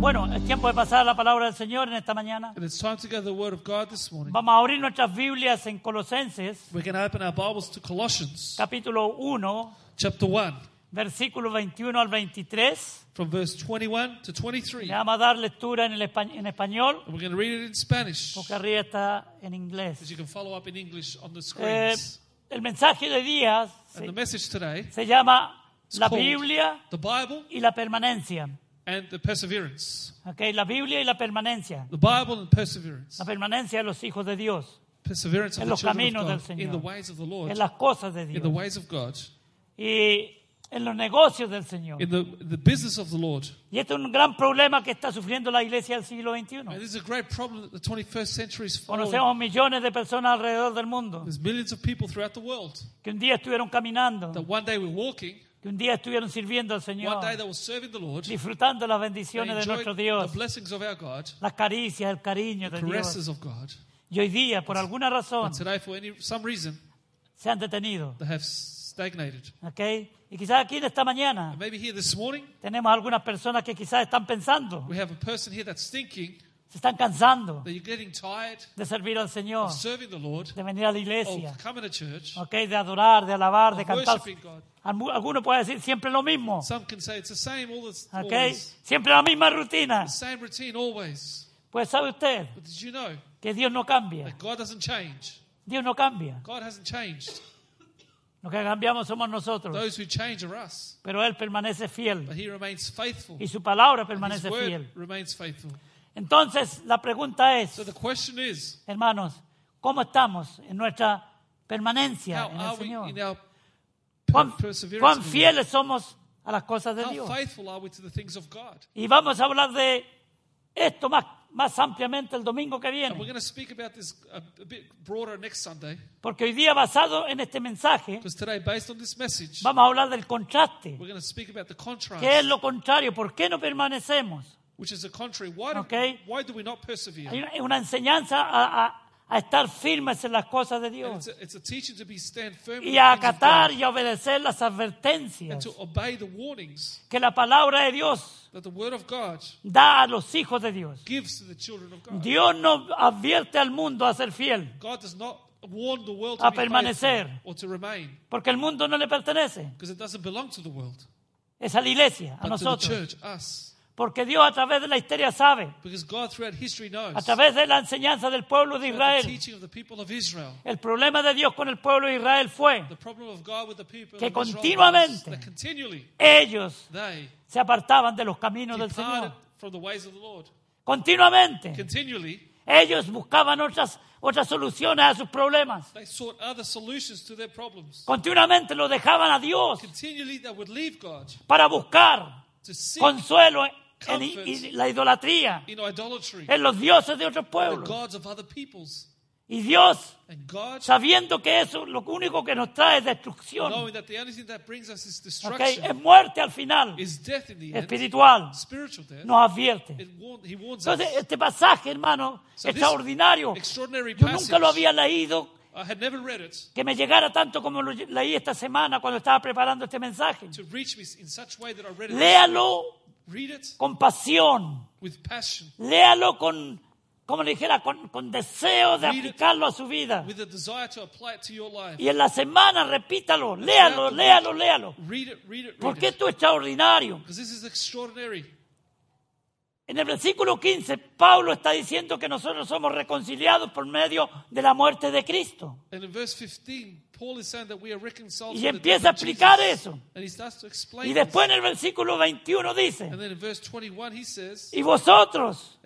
Bueno, es tiempo de pasar la palabra del Señor en esta mañana. And it's time to go to the Word of God this morning. Vamos a abrir nuestras Biblias en Colosenses, We're going to open our Bibles to Colossians capítulo 1, chapter 1, versículos 21 al 23. from verse 21 to Le 23. vamos a dar lectura en, el espa- en español, And we're going to read it in Spanish, porque arriba está en as inglés. you can follow up in English on the Eh, screens. el mensaje de día And se, the message today, se llama La called Biblia the Bible y la permanencia. And the perseverance. ¿ok? La Biblia y la permanencia. The Bible and perseverance. La permanencia de los hijos de Dios, Perseverance En los caminos del God, in Señor. the ways of the Lord, en las cosas de in Dios the ways of God, y en los negocios del Señor. in the, the business of the Lord. Y este es un gran problema que está sufriendo la iglesia del siglo XXI. And this is a great problem that the 21st century is. Conocemos millones de personas alrededor del mundo There's millions of people throughout the world que un día estuvieron caminando, that one day were walking, que un día estuvieron sirviendo al Señor, one day they were serving the Lord, disfrutando las bendiciones de nuestro the Dios, blessings of our God, las caricias, el cariño de Dios. caresses of God. Y hoy día, por alguna razón, But today, for any some reason, se han detenido. they have stagnated. ¿ok? Y quizás aquí en esta mañana And maybe here this morning, tenemos algunas personas que quizás están pensando, we have a person here that's thinking se están cansando that you're getting tired de servir al Señor, of serving the Lord, de venir a la of iglesia, coming to church, ¿ok? de adorar, de alabar, de of cantar. worshiping God. Algu- Alguno puede decir siempre lo mismo. Some can say it's the same all the ¿ok? always, Siempre la misma rutina. the same routine always. Pues sabe usted But did you know que Dios no cambia. that God doesn't change? Dios no cambia. God hasn't changed. Lo que cambiamos somos nosotros. Those who change are us. Pero Él permanece fiel. But He remains faithful. Y su palabra His permanece word fiel. remains faithful. Entonces, la pregunta es, So the question is, hermanos, ¿cómo estamos en nuestra permanencia how en el are we Señor? ¿Cuán, cuán fieles somos a las cosas de Dios? Y vamos a hablar de esto más, más ampliamente el domingo que viene. going to speak about this a, a bit broader next Sunday, Porque hoy día, basado en este mensaje, vamos a hablar del contraste. ¿Qué es lo contrario? ¿Por qué no permanecemos? Which is the contrary. Why do, Okay. why do we not persevere? Hay una, una enseñanza a, a- a estar firmes en las cosas de Dios it's, a, it's a teaching to be stand firm y the a acatar y a obedecer las and advertencias to obey the warnings que la palabra de Dios that the Word of God da a los hijos de Dios. gives to the children of God. Dios no advierte al mundo a ser fiel, God does not warn the world A to be permanecer. or to remain, porque el mundo no le pertenece. because it doesn't belong to the world, Es a la iglesia, a but to the nosotros. church, us. Porque Dios a través de la historia sabe, knows a través de la enseñanza del pueblo de Israel, Israel. el problema de Dios con el pueblo de Israel fue Que Israel continuamente- ellos se apartaban de los caminos del Señor. Continuamente. Ellos buscaban otras, otras soluciones a sus problemas. Continuamente lo dejaban a Dios para buscar consuelo en, Comfort. i- la idolatría, en los dioses de otros pueblos. Y Dios, And God, sabiendo que eso lo único que nos trae es destrucción, knowing that the only thing that brings us is ¿ok? destruction, es muerte al final, espiritual, nos advierte. Entonces, este pasaje, hermano, So extraordinario, yo nunca lo había leído, I had never read it que me llegara tanto como lo leí esta semana cuando estaba preparando este mensaje. Léalo con pasión, léalo con, como le dijera, con, con deseo de aplicarlo a su vida. Y en la semana repítalo, léalo, léalo, léalo. Porque esto es extraordinario. En el versículo 15, Pablo está diciendo que nosotros somos reconciliados por medio de la muerte de Cristo. And in verse 15, Paul is saying that we are reconciled Y empieza a explicar eso. And he starts to explain Y después en el versículo 21 dice, And then in verse 21, he says, y vosotros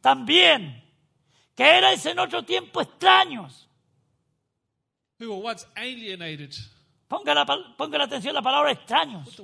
también, que erais en otro tiempo extraños. who were once alienated, Ponga la, ponga la atención a la palabra extraños.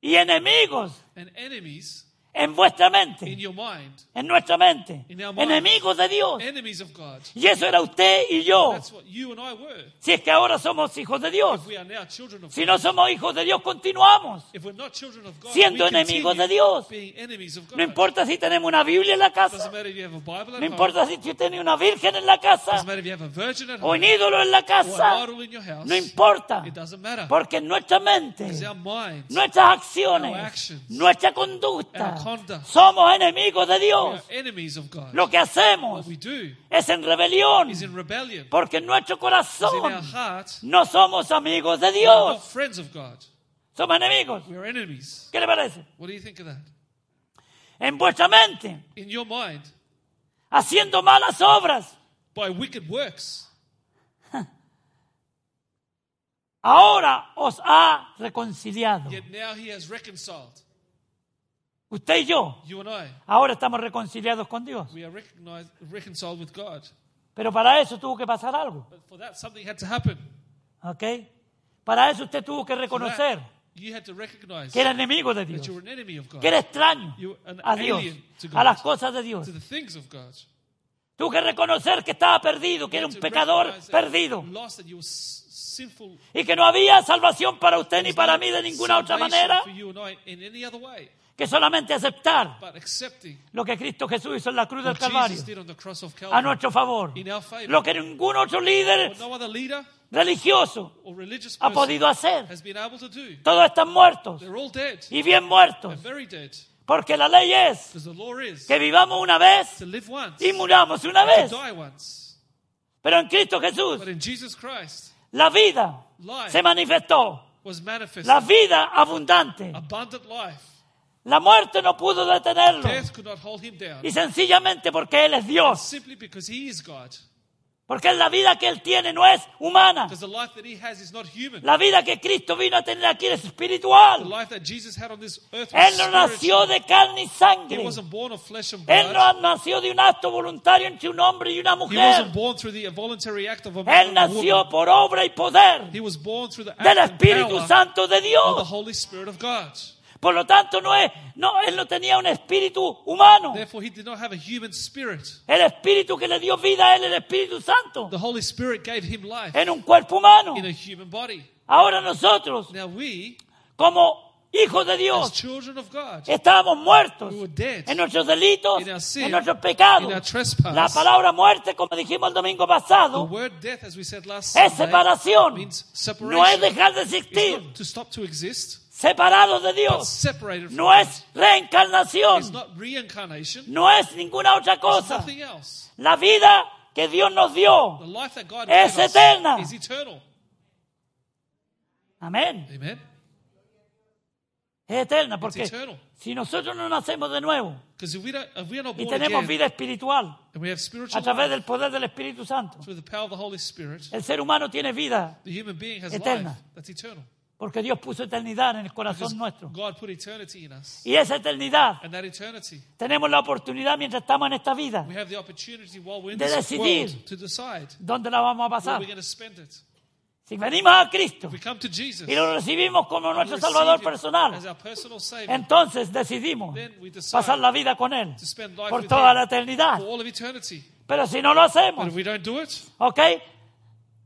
Y enemigos and enemies en vuestra in mente, your mind, en nuestra mente, In our mind. enemigos de Dios. enemies of God. Y eso era usted y yo, That's what you and I were. si es que ahora somos hijos de Dios. If we are now children of Si God. no somos hijos de Dios, continuamos. If we're not children of God, Siendo we enemigos de Dios. being enemies of God. No importa si tenemos una Biblia en la Doesn't casa, matter if you have a Bible at no home. importa si usted tiene una virgen en la casa Doesn't if you have a virgin at o un home ídolo en la or casa, idol in your house. no importa, It doesn't matter. porque en nuestra mente, our nuestras Our acciones, actions, nuestra conducta, somos enemigos de Dios. enemies of God. Lo que hacemos es en rebelión, porque en nuestro corazón no somos amigos de Dios, somos enemigos. ¿Qué le parece? What do you think of that? En vuestra mente, haciendo malas obras, by wicked works, ahora os ha reconciliado. yet now he has reconciled Usted y yo, you and I. ahora estamos reconciliados con Dios. We are reconciled with God. Pero para eso tuvo que pasar algo, But for that, something had to happen. ¿ok? Para eso usted tuvo que reconocer that, you had to recognize que era enemigo de that Dios, you were an enemy of God, que era extraño You were an a Dios, alien to God. a las cosas de Dios. to the things of God. Tuvo que reconocer que estaba perdido, que era un pecador that perdido that y que no había salvación para usted ni para mí de ninguna otra manera Que solamente aceptar lo que Cristo Jesús hizo en la cruz del Calvario a nuestro favor. Lo que ningún otro líder religioso ha podido hacer. Todos están muertos y bien muertos. Porque la ley es que vivamos una vez y muramos una vez. Pero en Cristo Jesús la vida se manifestó. La vida abundante. La muerte no pudo detenerlo. Y sencillamente porque Él es Dios. Porque la vida que Él tiene no es humana. La vida que Cristo vino a tener aquí es espiritual. Él no nació de carne y sangre. Él no nació de un acto voluntario entre un hombre y una mujer. Él nació por obra y poder del Espíritu Santo de Dios. Por lo tanto, no es, no, Él no tenía un espíritu humano. Therefore, he did not have a human spirit. El espíritu que le dio vida a Él, el Espíritu Santo, The Holy Spirit gave him life en un cuerpo humano. in a human body. Ahora nosotros, Now we, como hijos de as Dios, children of God, estábamos muertos we were dead en nuestros delitos, in our sin, en nuestros pecados. in our trespass. La palabra muerte, como dijimos el domingo The pasado, word death, as we said last es Sunday, separación. means No es separation. dejar de It's existir. not to stop to exist, Separados de Dios. No es reencarnación. No es ninguna otra cosa. La vida que Dios nos dio. Es eterna. Amén. Amen. Es eterna porque si nosotros no nacemos de nuevo y tenemos vida espiritual a través del poder del Espíritu Santo, el ser humano tiene vida Eterna. Porque Dios puso eternidad en el corazón nuestro. God put eternity in us. Y esa eternidad And that eternity, tenemos la oportunidad mientras estamos en esta vida. we have the opportunity while we're in De this decidir. world to decide ¿Dónde la vamos a where pasar? we're going to spend it. Si venimos a Cristo If we come to Jesus, y lo recibimos como we nuestro receive Salvador him personal, as our personal Savior entonces decidimos Then we decide pasar la vida con Él to spend life por with toda him la eternidad. for all of eternity. Pero si no lo But hacemos, if we don't do it, ¿ok?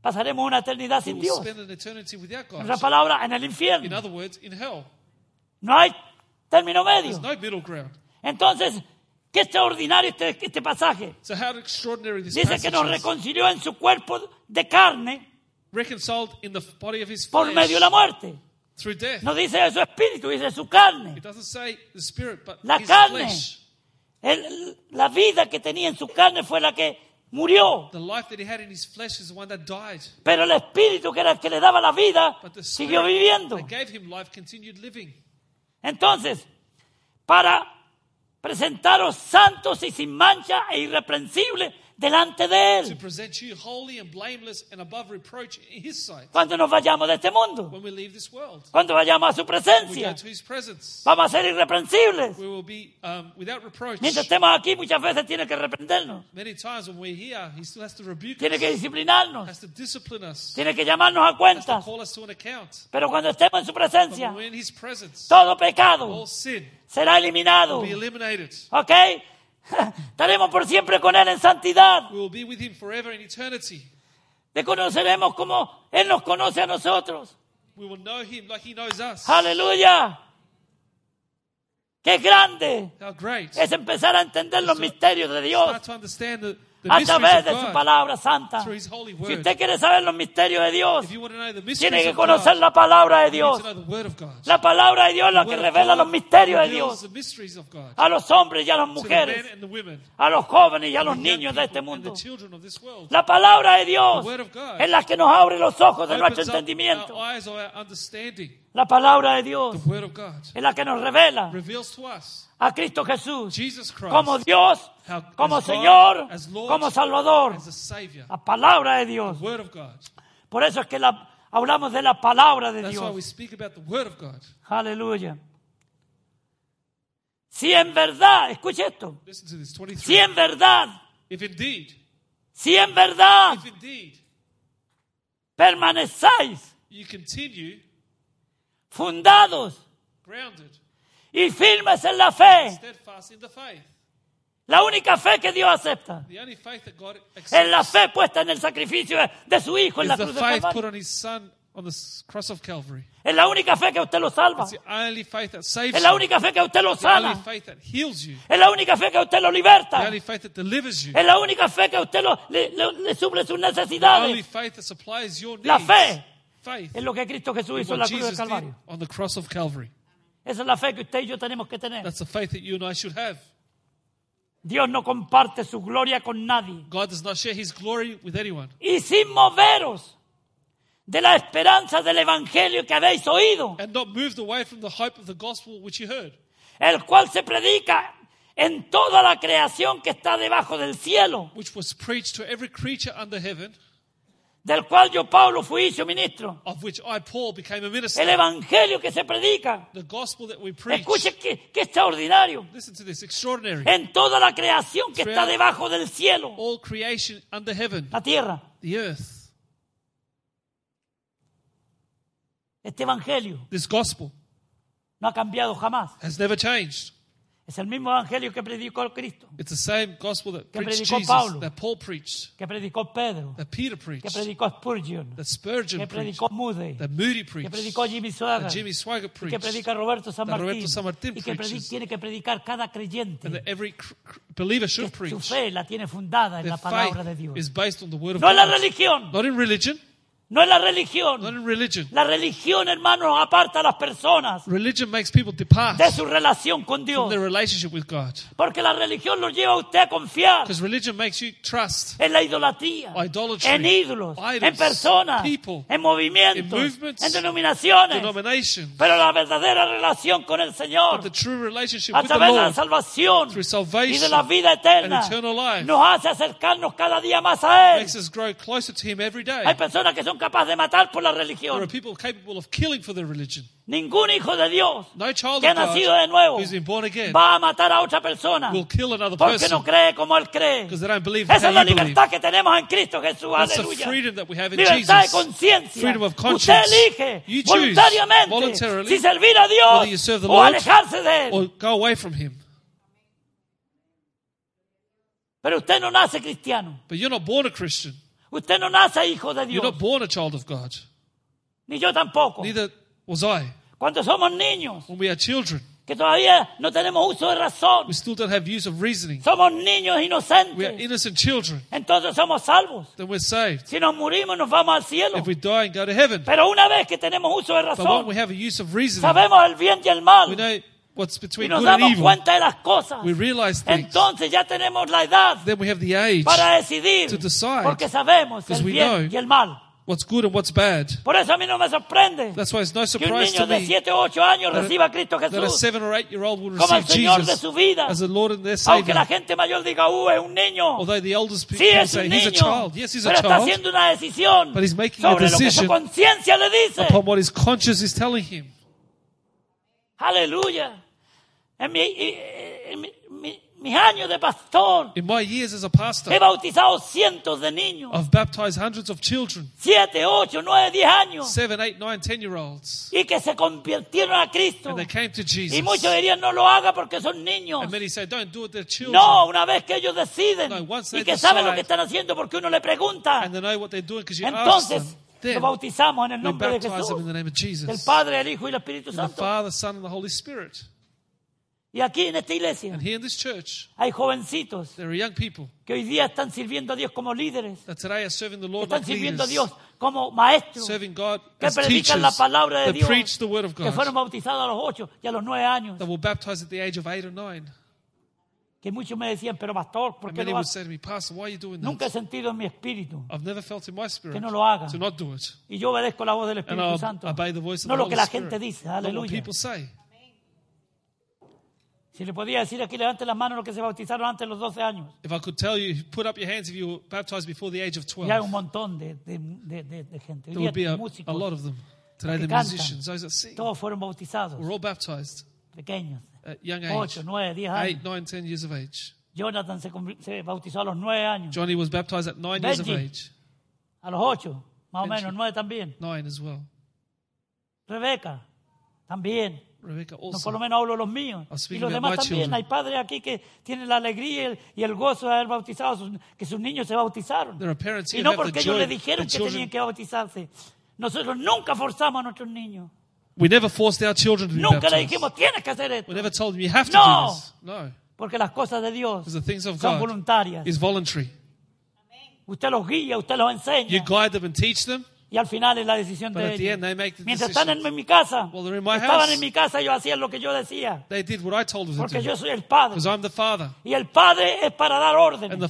Pasaremos una eternidad sin Dios. En otras palabras, en el In infierno. other words, in hell. No hay término medio. There's no middle ground. Entonces, qué extraordinario este, este pasaje. So how extraordinary this Dice que nos reconcilió en su cuerpo de carne Reconciled in the body of his por medio de la muerte. through death. No dice su espíritu, dice su carne. It doesn't say the spirit, but La carne. Él- la vida que tenía en su carne fue la que murió. The life that he had in his flesh is the one that died. Pero el espíritu que era el que le daba la vida siguió viviendo. Entonces, para presentaros santos y sin mancha e irreprensibles delante de To Él present you holy and blameless and above reproach in his sight cuando nos vayamos de este mundo, when we leave this world. cuando vayamos a su presencia. Vamos a ser irreprensibles. We will be um, without reproach. Mientras estemos aquí, muchas veces tiene que reprendernos, Many times when we're here, he still has to rebuke tiene que disciplinarnos, tiene que llamarnos a has to cuentas. call us to an account. Pero cuando estemos en su But presencia, when we're in his presence, todo pecado all sin será eliminado. will be eliminated. ¿Ok? Estaremos por siempre con Él en santidad. We will be with him forever in eternity. Le conoceremos como Él nos conoce a nosotros. We will know him like he knows us. Aleluya. Qué grande How great. es empezar a entender los misterios de Dios Start to understand the, the a través de su palabra santa. Si usted quiere saber los misterios de Dios, tiene que conocer la palabra de Dios. La palabra de Dios es la que revela los misterios de Dios a los hombres y a las mujeres, a los jóvenes y a los niños de este mundo. La palabra de Dios es la que nos abre los ojos de nuestro entendimiento. La palabra de Dios es la que nos revela a Cristo Jesús como Dios, como Señor, como Salvador. La palabra de Dios. Por eso es que la- hablamos de la palabra de Dios. Aleluya. Si en verdad, escuche esto, Listen to this 23. si en verdad, si en verdad permanecéis fundados grounded, y firmes en la fe, la única fe que Dios acepta es la fe puesta en el sacrificio de su Hijo en la cruz de Calvario. on His Son on the s- cross of Calvary. Es la única fe que usted lo salva. Es la única fe que usted lo sana. Es la única fe que usted lo liberta. Es la única fe que usted lo- le, le- le suple sus necesidades. La fe es lo que Cristo Jesús hizo en la cruz de Calvario. Esa es la fe que usted y yo tenemos que tener. That's the faith that you and I should have. Dios no comparte su gloria con nadie. God does not share His glory with anyone. Y sin moveros de la esperanza del Evangelio que habéis oído, And not moved away from the hope of the gospel which you heard, el cual se predica en toda la creación que está debajo del cielo, which was preached to every creature under heaven, del cual yo, Pablo, fui hizo ministro. of which I, Paul, became a El minister. Evangelio que se predica. The gospel that we preach. Escuche qué, qué extraordinario. Listen to this extraordinary. En toda la creación que está debajo del cielo, All creation under heaven, la tierra, the earth, este Evangelio this gospel no ha cambiado jamás. has never changed. Es el mismo Evangelio que predicó Cristo, It's the same gospel that Que preached predicó Jesus, Pablo. that Paul preached, que predicó Pedro, that Peter que preached, predicó Spurgeon, that Spurgeon que preached, predicó Moody, that Moody que preached, predicó Jimmy Swaggart, that Jimmy Swaggart y que preached, predica Roberto San Martín, Roberto San Martín y que tiene que predicar cada creyente. and that every believer que should su preach. fe la tiene fundada en Their la palabra de Dios. is based on the word of No en la religión, Not in religion, no en la not religión. in religion. La religión, hermanos, aparta a las personas Religion makes people depart de su relación con from Dios. their relationship with God. Porque la religión los lleva a usted a confiar Because religion makes you trust en la idolatría, Idolatry, en ídolos, idols, en personas, people, en movimientos, in movements, en denominaciones. denomination. Pero la verdadera relación con el Señor, But the true relationship a with the través de la Lord salvación through y de la vida eterna, eternal life nos hace acercarnos cada día más a Él. makes us grow closer to Him every day. Hay personas que son capaces de matar por la There are religión. people capable of killing for their religion. Ningún hijo de Dios No child que ha nacido de nuevo again va a matar a otra persona will kill another porque person no cree como Él cree. they don't believe Esa es la believe. libertad que tenemos en Cristo Jesús. That's Aleluya. freedom that we have in Libertad de conciencia. Usted elige You voluntariamente si servir a you Dios serve the o Lord alejarse de Él. or go away from Him. Pero usted no nace cristiano. But you're not born a Christian. Usted no nace hijo de You're Dios. not born a child of God. Ni yo tampoco. Neither was I. Cuando somos niños, When we are children, que todavía no tenemos uso de razón, we still don't have use of reasoning. somos niños We are inocentes, innocent children. entonces somos salvos. Then we're saved. Si nos morimos, nos vamos al cielo. If we die and go to heaven. Pero una vez que tenemos uso de But when razón, we have a use of reasoning, sabemos el bien y el mal, we know what's y between nos good and evil. cuenta de las cosas, We realize things. entonces ya tenemos la edad Then we have the age, para decidir, to decide, porque sabemos because el we bien know y el mal. what's good and what's bad. Por eso a mí no me sorprende That's why it's no que un surprise niño to de me 7 o 8 años that a- reciba a Cristo that a Jesús seven or eight year old will como el receive Señor de Jesus su vida. as the Lord and their Aunque la Savior. gente mayor diga, uh, es un niño. Although the elders Sí, people es say un he's a child. Yes, he's a pero está child haciendo una decisión But he's making a sobre lo que su decision conciencia le dice. upon what his conscience is telling him. Aleluya. En mi, en mi- mi- mis años de pastor, In my years as a pastor, he bautizado cientos de niños. I've baptized hundreds of children, Siete, ocho, nueve, diez años. seven, eight, nine, ten year olds. Y que se convirtieron a Cristo. And they came to Jesus. Y muchos dirían, no lo haga porque son niños. And many say, don't do it, they're children. No, una vez que ellos deciden No, once y they que saben lo decide- que están haciendo porque uno le pregunta, And they know what they're doing because you ask entonces them. lo bautizamos en el nombre de Jesús, the name of del Jesus. Padre, el Hijo y el Espíritu In the Santo. Father, Son, and the Holy Spirit. Y aquí en esta iglesia And here in this church, hay jovencitos there are young people que hoy día están sirviendo a Dios como líderes, that today are serving the que Lord están like sirviendo a leaders, Dios como maestros, serving God que as predican la palabra de that Dios, preach the Word of que fueron God, bautizados a los ocho y a los nueve años, that were baptized at the age of eight or nine. que muchos me decían, pero pastor, ¿por And qué many lo would haces? say to me, Pastor, why are you doing Nunca he sentido en mi espíritu I've never felt in my spirit que no lo haga. to not do it. Y yo obedezco la voz del And Espíritu I'll Santo. obey the voice of No the lo Holy que la Spirit. gente dice. Not what Aleluya. people say. Si le podía decir aquí, levante las manos los que se bautizaron antes de los 12 años. If I could tell you, put up your hands if you were baptized before the age of Y hay un 12. montón de, de, de- de- de gente. There would be a, músicos, a lot of them. Today, the cantan. musicians, those that sing, todos fueron bautizados. were all baptized Pequeños. at young 8, age. 9, 10 Eight, años. nine, ten years of age. Jonathan se, se bautizó a los 9 años. Johnny was baptized at nine years of Benji. age. A los 8, más o menos, 9 también. Nine as well. Rebeca, también. Rebecca No, por also. lo menos hablo los míos. Y los demás también. children. Hay padres aquí que tienen la alegría y el, y el gozo de haber bautizado, sus- que sus niños se bautizaron. There are parents Y no porque ellos le dijeron que tenían que bautizarse. Nosotros nunca forzamos a nuestros niños. we never forced our children to be Nunca le baptized. dijimos, tienes que hacer esto. We never told them you have to No. do this. No, Porque las cosas de Dios because the things of son God voluntarias. is voluntary. Usted los guía, usted los You enseña. guide them and teach them. Y al final es la decisión But de at the ellos. Mientras están en, mi casa, Well, they're in my estaban house. en mi casa, ellos hacían lo que yo decía. They did what I told them to Porque yo soy el padre. Because I'm the father. Y el padre es para dar órdenes. En la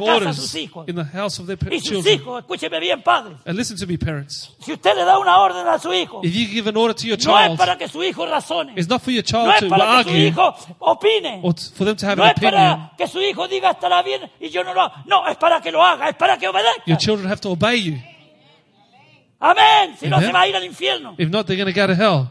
casa orders sus hijos. in the house of their pa- Y sus hijos, escúcheme bien, padres. And listen to me, parents. Si usted le da una orden a su hijo, If you give an order to your no es child, para que su hijo razone. it's not for your No child es to para que su hijo opine. or t- for them to have No an es opinion. para que su hijo diga estará bien y yo no lo hago. No, es para que lo haga, es para que Your obedezca. children have to obey you. Amén. Si no se va a ir al infierno. If not, they're going to go to hell.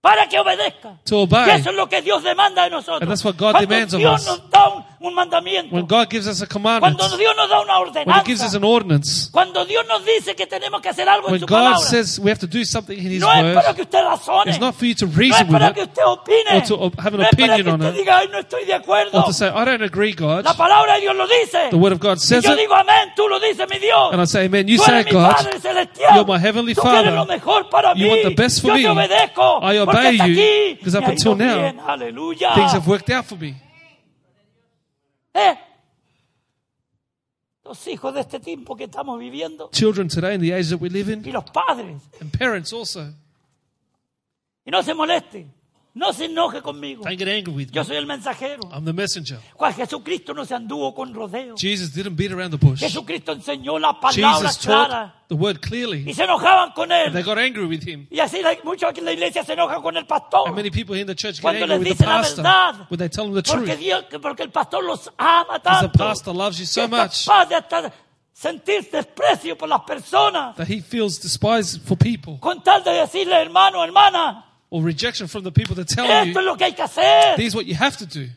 Para que obedezca. To obey. eso es lo que Dios demanda de nosotros. And that's what God Cuando demands of Dios us. nos da un, un mandamiento. When God gives us a commandment, Cuando Dios nos da una when He gives us an ordinance, Cuando Dios nos dice que tenemos que hacer algo en when su God palabra. says we have to do something in His no es para que usted razone. it's not for you to no reason with para que it opine. or to have an no opinion on it. diga, no estoy de acuerdo. or to say, I don't agree, God. La palabra de Dios lo dice. The word of God y says yo it, digo, amén, tú lo dices, mi Dios. and I say, Amen. You say eres it, mi God. You're my heavenly tú Father. lo mejor para You mí. want the best for yo me. obedezco. I obey you, because up until now, bien. Things have worked out for me. ¿Eh? Los hijos de este tiempo que estamos viviendo Children today, in the age that we live y in, los padres. and parents also, Y no se moleste. No se enoje conmigo. don't get angry with me. Yo soy el mensajero. I'm the messenger. Juan Jesucristo no se anduvo con rodeos. Jesus didn't beat around the bush. Jesucristo enseñó la palabra Jesus clara. taught the word Y clearly, se enojaban con and they él. got angry with him. Y así muchos en la iglesia se enojan con el pastor. And many people in the church get Cuando angry les with the dicen la pastor verdad. when they tell them the Porque, truth. Dios, porque el pastor los ama Because the tanto. pastor loves you so much capaz de hasta sentir desprecio por las personas. that he feels despised for people Con tal de decirle, hermano, hermana, or rejection from the people that tell esto es you lo que hay que hacer this is what you have to do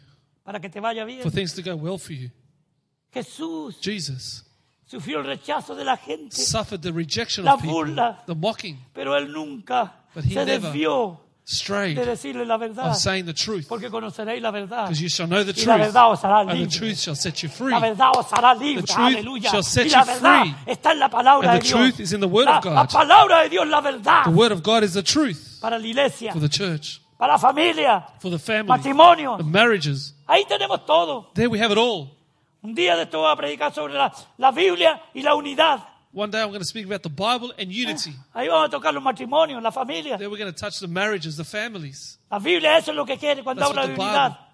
para que te vaya bien. for things to go well for you. Jesús Jesus sufrió el rechazo de la gente, suffered the rejection La of people, burla. the mocking, pero él nunca But he se never desvió strayed de decirle la verdad. of saying the truth. Porque conoceréis la verdad. Because you shall know the Y la truth, verdad os hará and the libre. truth shall set you free. La verdad os hará libre. The truth Aleluya. shall set y la you verdad free. está en la palabra And de the Dios. truth is in the word la, of God. la palabra de Dios, la verdad. The word of God is the truth Para la iglesia, for the church, para la familia, for the family, matrimonio. the marriages. Ahí tenemos todo. There we have it all. Un día de esto voy a predicar sobre la, la Biblia y la unidad. One day I'm going to speak about the Bible and unity. Ahí vamos a tocar los matrimonios, la familia. Then we're going to touch the marriages, the families. La Biblia eso es lo que quiere cuando That's habla de unidad. Bible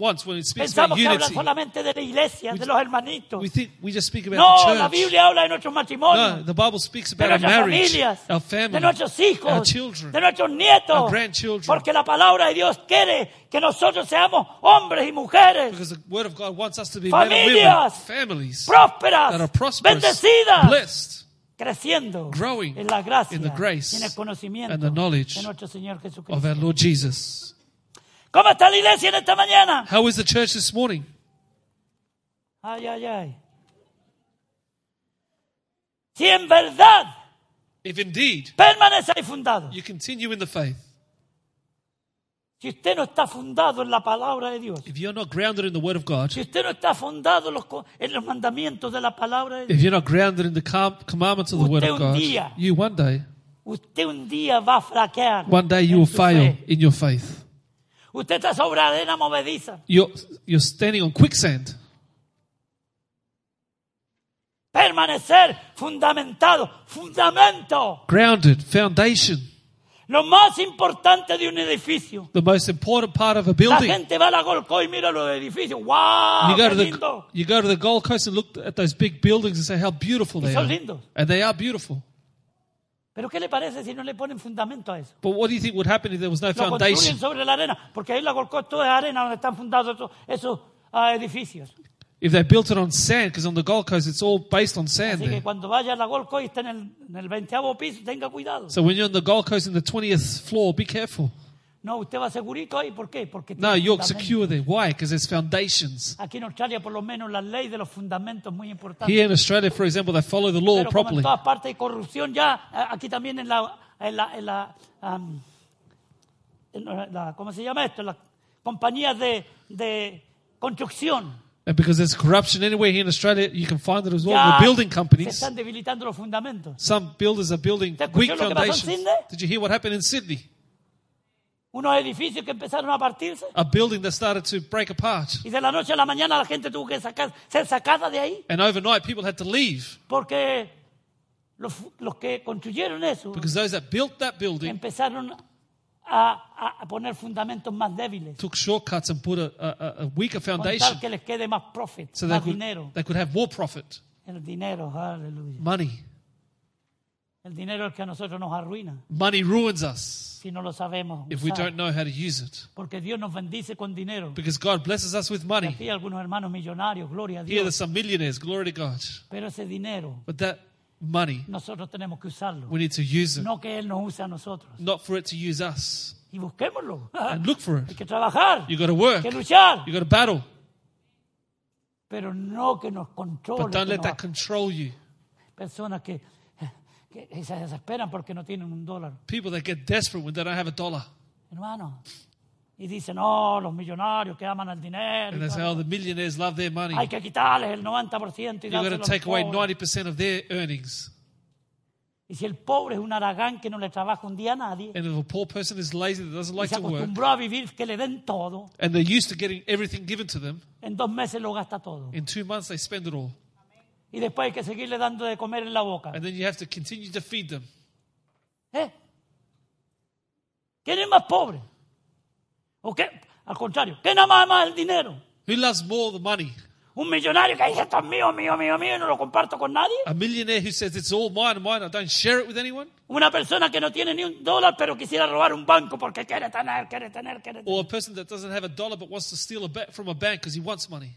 Once, when it speaks about Pensamos que unity, solamente de la iglesia, de los hermanitos. we think we just speak about No, the la church. Biblia habla de nuestros matrimonios. No, the Bible speaks de about our nuestras marriage, familias, our de family, nuestros hijos, our children, de nuestros nietos, our grandchildren. porque la palabra de Dios quiere que nosotros seamos hombres y mujeres because the Word of God wants us to be men and women, Familias. families prósperas, that are prosperous, bendecidas, blessed, creciendo growing en la gracia in the grace y en el conocimiento and the knowledge de nuestro Señor of Jesucristo. our Lord Jesus. ¿Cómo está la iglesia en esta mañana? How is the church this morning? Ay, ay, ay. Si en verdad If indeed permanecéis fundados, you continue in the faith, si usted no está fundado en la palabra de Dios, if you're not grounded in the Word of God, si usted no está fundado en los, co- en los mandamientos de la palabra de Dios, if you're not grounded in the com- commandments of the Word of Usted un God, día- you one day, usted un día va a fraquear. one day you en will su fail fe. in your faith. Usted está sobre arena movediza. You're, you're standing on quicksand. Permanecer fundamentado. Fundamento. Grounded, foundation, Lo más importante de un edificio. the most important part of a building. La gente va a la Golco y mira los edificios. ¡Wow! You go ¡Qué to the lindo! you go to the Gold Coast and look at those big buildings and say how beautiful Y they son are, lindos. and they are beautiful. Pero ¿qué le parece si no le ponen fundamento a eso? But what do you think would happen if there was no Lo construyen foundation? sobre la arena. Porque ahí la es arena donde están fundados esos, esos, ah, edificios. If they built it on sand, because on the Gold Coast it's all based on sand Así que there. cuando vaya a la y esté en el, en el 20 piso, tenga cuidado. So when you're on the Gold Coast in the 20th floor, be careful. No, usted va segurito ahí. ¿Por qué? Porque No, tiene you're secure there. Why? Because there's foundations. Aquí en Australia, por lo menos, la ley de los fundamentos es muy importante. Here in Australia, for example, they follow the law Pero como en properly. todas partes hay corrupción ya, eh, aquí también en la, en la, en la, am, en la- ¿cómo se llama esto? Las compañías de, de construcción. And because there's corruption anywhere here in Australia, you can find it as well. Ya The building se companies, están debilitando los fundamentos. some builders are building ¿Te escuchó weak lo que pasó en foundations. Sydney? Did you hear what happened in Sydney? Unos edificios que empezaron a partirse A building that started to break apart. y de la noche a la mañana la gente tuvo que sacar, ser sacada de ahí And overnight, people had to leave porque los, los que construyeron eso because those that built that building empezaron a, a- poner fundamentos más débiles. took shortcuts and put a, a, a- weaker Con foundation tal que les quede más profit, so they could, dinero. they could have more profit, El dinero, aleluya. money. El dinero es que a nosotros nos arruina Money ruins us si no lo sabemos if we usar. don't know how to use it. Porque Dios nos bendice con dinero. Because God blesses us with money. Aquí hay algunos hermanos millonarios, gloria a Here, there's Dios. some millionaires, glory to God. Pero ese dinero But that money, nosotros tenemos que usarlo. we need to use it, No que Él nos use a nosotros. not for it to use us. Y busquémoslo. And look for Hay it. que trabajar. You got to Hay work. que luchar. You got to battle. Pero no que nos controle. But don't que let nos- that control you. Personas que, que se desesperan porque no tienen un dólar. People that get desperate when they don't have a dollar. Hermano. Y dicen, no, los millonarios que aman al dinero. And they say, oh, the millionaires love their money. Hay que quitarles el 90% y got dárselo to take away pobres. 90% of their earnings. Y si el pobre es un aragán que no le trabaja un día a nadie, And if a poor person is lazy that doesn't y like se to work, acostumbró a vivir que le den todo, and they're used to getting everything given to them, en dos meses lo gasta todo. in two months they spend it all. Y después hay que seguirle dando de comer en la boca. And then you have to continue to feed them. ¿Eh? ¿Quién es más pobre? ¿O qué? Al contrario, ¿quién ama más el dinero? Who loves more the money? Un millonario que dice esto es mío, mío, mío, mío y no lo comparto con nadie. A millionaire who says it's all mine mine, I don't share it with anyone? Una persona que no tiene ni un dólar pero quisiera robar un banco porque quiere tener, quiere tener, quiere tener. Or a person that doesn't have a dollar but wants to steal a ba- from a bank because he wants money.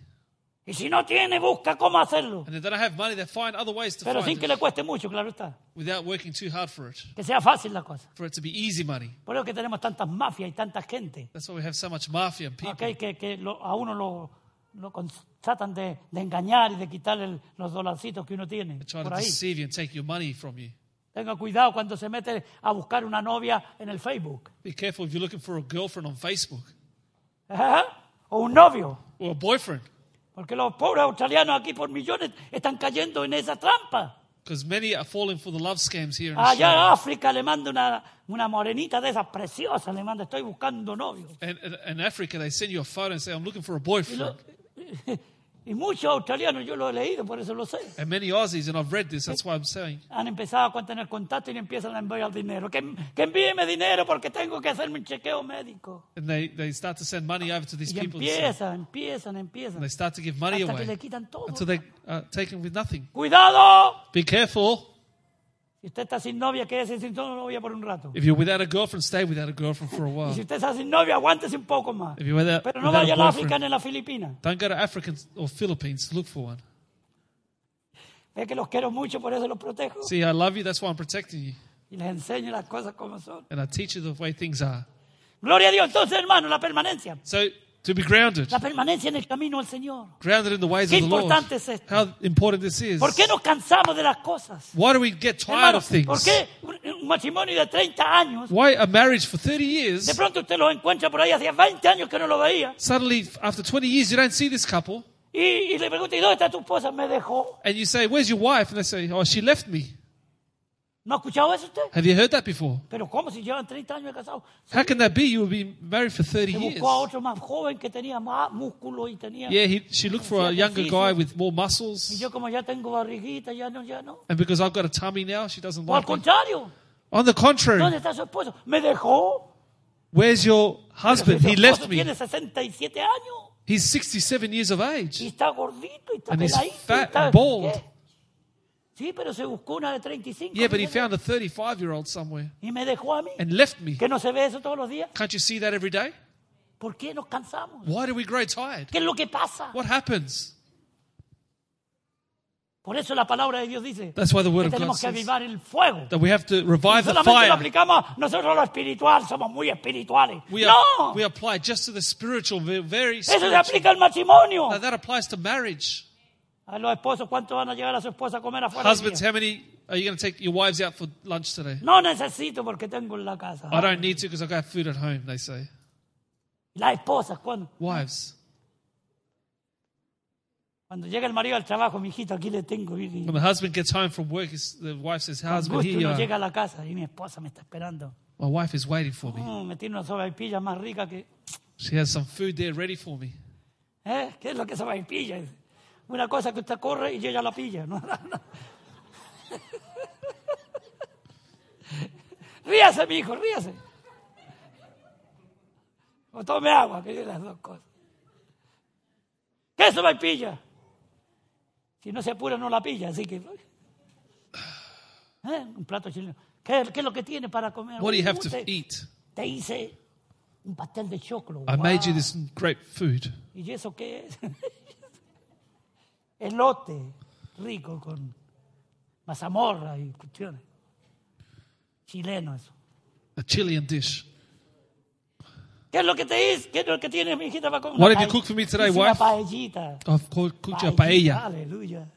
Y si no tiene, busca cómo hacerlo. And if they don't have money, they find other ways to Pero sin que it le cueste mucho, claro está. without working too hard for it, Que sea fácil la cosa. for it to be easy money. Por eso que tenemos tantas mafias y tanta gente. That's why we have so much mafia and people. ok, que, que lo- a uno lo, lo con- tratan de, de engañar y de quitar el- los dolarcitos que uno tiene. that try to ahí. deceive you and take your money from you. Tenga cuidado cuando se mete a buscar una novia en el Facebook. Be careful if you're looking for a girlfriend on Facebook Ajá. O un novio. or a boyfriend, Porque los pobres australianos aquí por millones están cayendo en esa trampa. because many are falling for the love scams here in Allá a África le manda una, una morenita de esas preciosas, le manda, estoy buscando novio. And in Africa, they send you a photo and say, I'm looking for a boyfriend. Y muchos australianos, yo lo he leído, por eso lo sé, And many Aussies, and I've read this, that's why I'm saying, han empezado a tener contacto y empiezan a enviar dinero. Que, que envíeme dinero porque tengo que hacerme un chequeo médico. and they, they start to send money over to these Y people. say- empiezan, empiezan, And they start to give money Hasta que away le quitan todo. until they are taken with nothing. ¡Cuidado! Be careful. Si usted está sin novia, quédese sin novia por un rato. If you're without a girlfriend, stay without a girlfriend for a Y while. si usted está sin novia, aguántese un poco más. If you're without, Pero no without vaya a África ni a la Filipina. don't go to Africa or Philippines to look for one. Es que los quiero mucho, por eso los protejo. See, I love you, that's why I'm protecting you. Y les enseño las cosas como son. And I teach you the way things are. Gloria a Dios. Entonces, hermano, la permanencia. So to be grounded, La permanencia en el camino del Señor. grounded in the ways Qué of the Lord. es esto. How important this is. ¿Por qué nos cansamos de las cosas? Why do we get tired Hermano, of things? ¿por qué un matrimonio de 30 años, Why a marriage for 30 de years, pronto usted los encuentra por ahí, hacía 20 años que no lo veía, suddenly after 20 years you don't see this couple, y, y le pregunta, ¿y dónde está tu esposa? Me dejó. and you say, "Where's your wife?" And they say, "Oh, she left me." ¿No ha escuchado eso usted? Have you heard that before? Pero ¿cómo si llevan 30 años de casados? How can that be? You will be married for 30 years. buscó a otro más joven que tenía más músculo y tenía... Yeah, he, she looked for a younger guy with more Y muscles, yo como ya tengo barriguita, ya no, ya no. and because I've got a tummy now, she doesn't al like me. contrario, On the contrary, ¿dónde está su esposo? Me dejó. where's your husband? He left me. tiene 67 años He's 67 years of y age. está gordito y está And he's fat and bald. Sí, pero se buscó una de 35. Yeah, but he found a 35 year old somewhere Y me dejó a mí. and left me. ¿Que no se ve eso todos los días? Can't you see that every day? ¿Por qué nos cansamos? Why do we grow tired? ¿Qué es lo que pasa? What happens? Por eso la palabra de Dios dice That's why the word que of God tenemos que says avivar el fuego. that we have to revive the solamente lo fire. aplicamos nosotros lo espiritual, somos muy espirituales. We, no, we apply just to the spiritual, ve- very eso se spiritual. aplica al matrimonio. Now that applies to marriage. A los esposos, ¿cuánto van a llevar a su esposa a comer afuera? Husbands, how many are you going to take your wives out for lunch today? No necesito porque tengo en la casa. I don't need to because I've got food at home, they say. Las esposas, cuando, Wives, cuando llega el marido al trabajo, mi hijito, aquí le tengo. Y, when the husband gets home from work, his- the wife says, Husband, here you are. llega a la casa y mi esposa me está esperando. My wife is waiting for me. Mm, me tiene una sopaipilla más rica que... She has some food there ready for me. ¿Eh? ¿Qué es lo que sopaipilla? Es Una cosa que usted corre y ella la pilla. ¿no? ríase, mi hijo, ríase. O tome agua, que yo las dos cosas. ¿Qué es sopaipilla? Si no se apura, no la pilla, así que... ¿Eh? Un plato chileno. ¿Qué, qué es lo que tiene para comer? What do you have to te, eat? te hice un pastel de choclo. I made you Wow. this great food. ¿Y eso qué es? Elote rico con mazamorra y cuestiones. Chileno eso. A Chilean dish. ¿Qué es lo que te hice? ¿Qué es lo que tiene mi hijita para comer? What have you cooked for me today, hice Una wife? paellita. I've called, cooked Paellita, paella. Aleluya.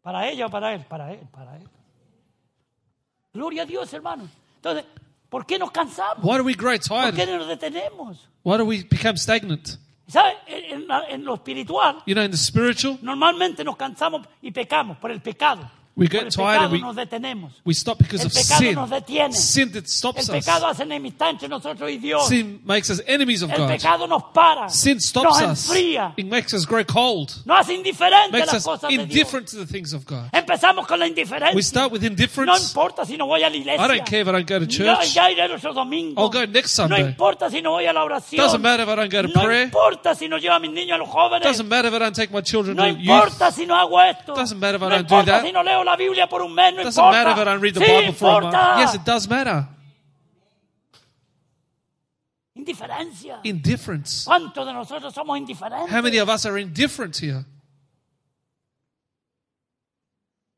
¿Para ella o para él? Para él, para él. Gloria a Dios, hermano. Entonces, ¿por qué nos cansamos? Why do we grow ¿Por qué tired? nos detenemos? Why do we become stagnant? La- en lo espiritual, You know, in the spiritual, Normalmente nos cansamos y pecamos por el pecado. We get tired pecado and we- nos detenemos. we stop because El of pecado sin. nos detiene. Sin that El stops us. hace enemistad entre nosotros y Dios. Sin makes us enemies of el God. pecado nos para. Sin stops nos us. enfría. It makes us grow cold. Nos hace indiferentes a Makes las us cosas de Dios. indifferent to the things of God. Empezamos con la indiferencia. We start with no indifference. importa si no voy a la iglesia. I don't care if I don't go to No, church. ya iré otro domingo. I'll go next No Sunday. importa si no voy a la oración. Doesn't matter if I don't go to no prayer. importa si no llevo a mis niños a los jóvenes. Doesn't matter if I don't take my children No to youth. importa si no hago esto. Doesn't matter if I no don't do that. si no leo la Biblia por un mes. No Doesn't importa. matter if I don't read the Sí Bible for a importa. month. Yes, it does matter. Indiferencia. Indifference. ¿Cuántos de nosotros somos indiferentes? How many of us are indifferent here?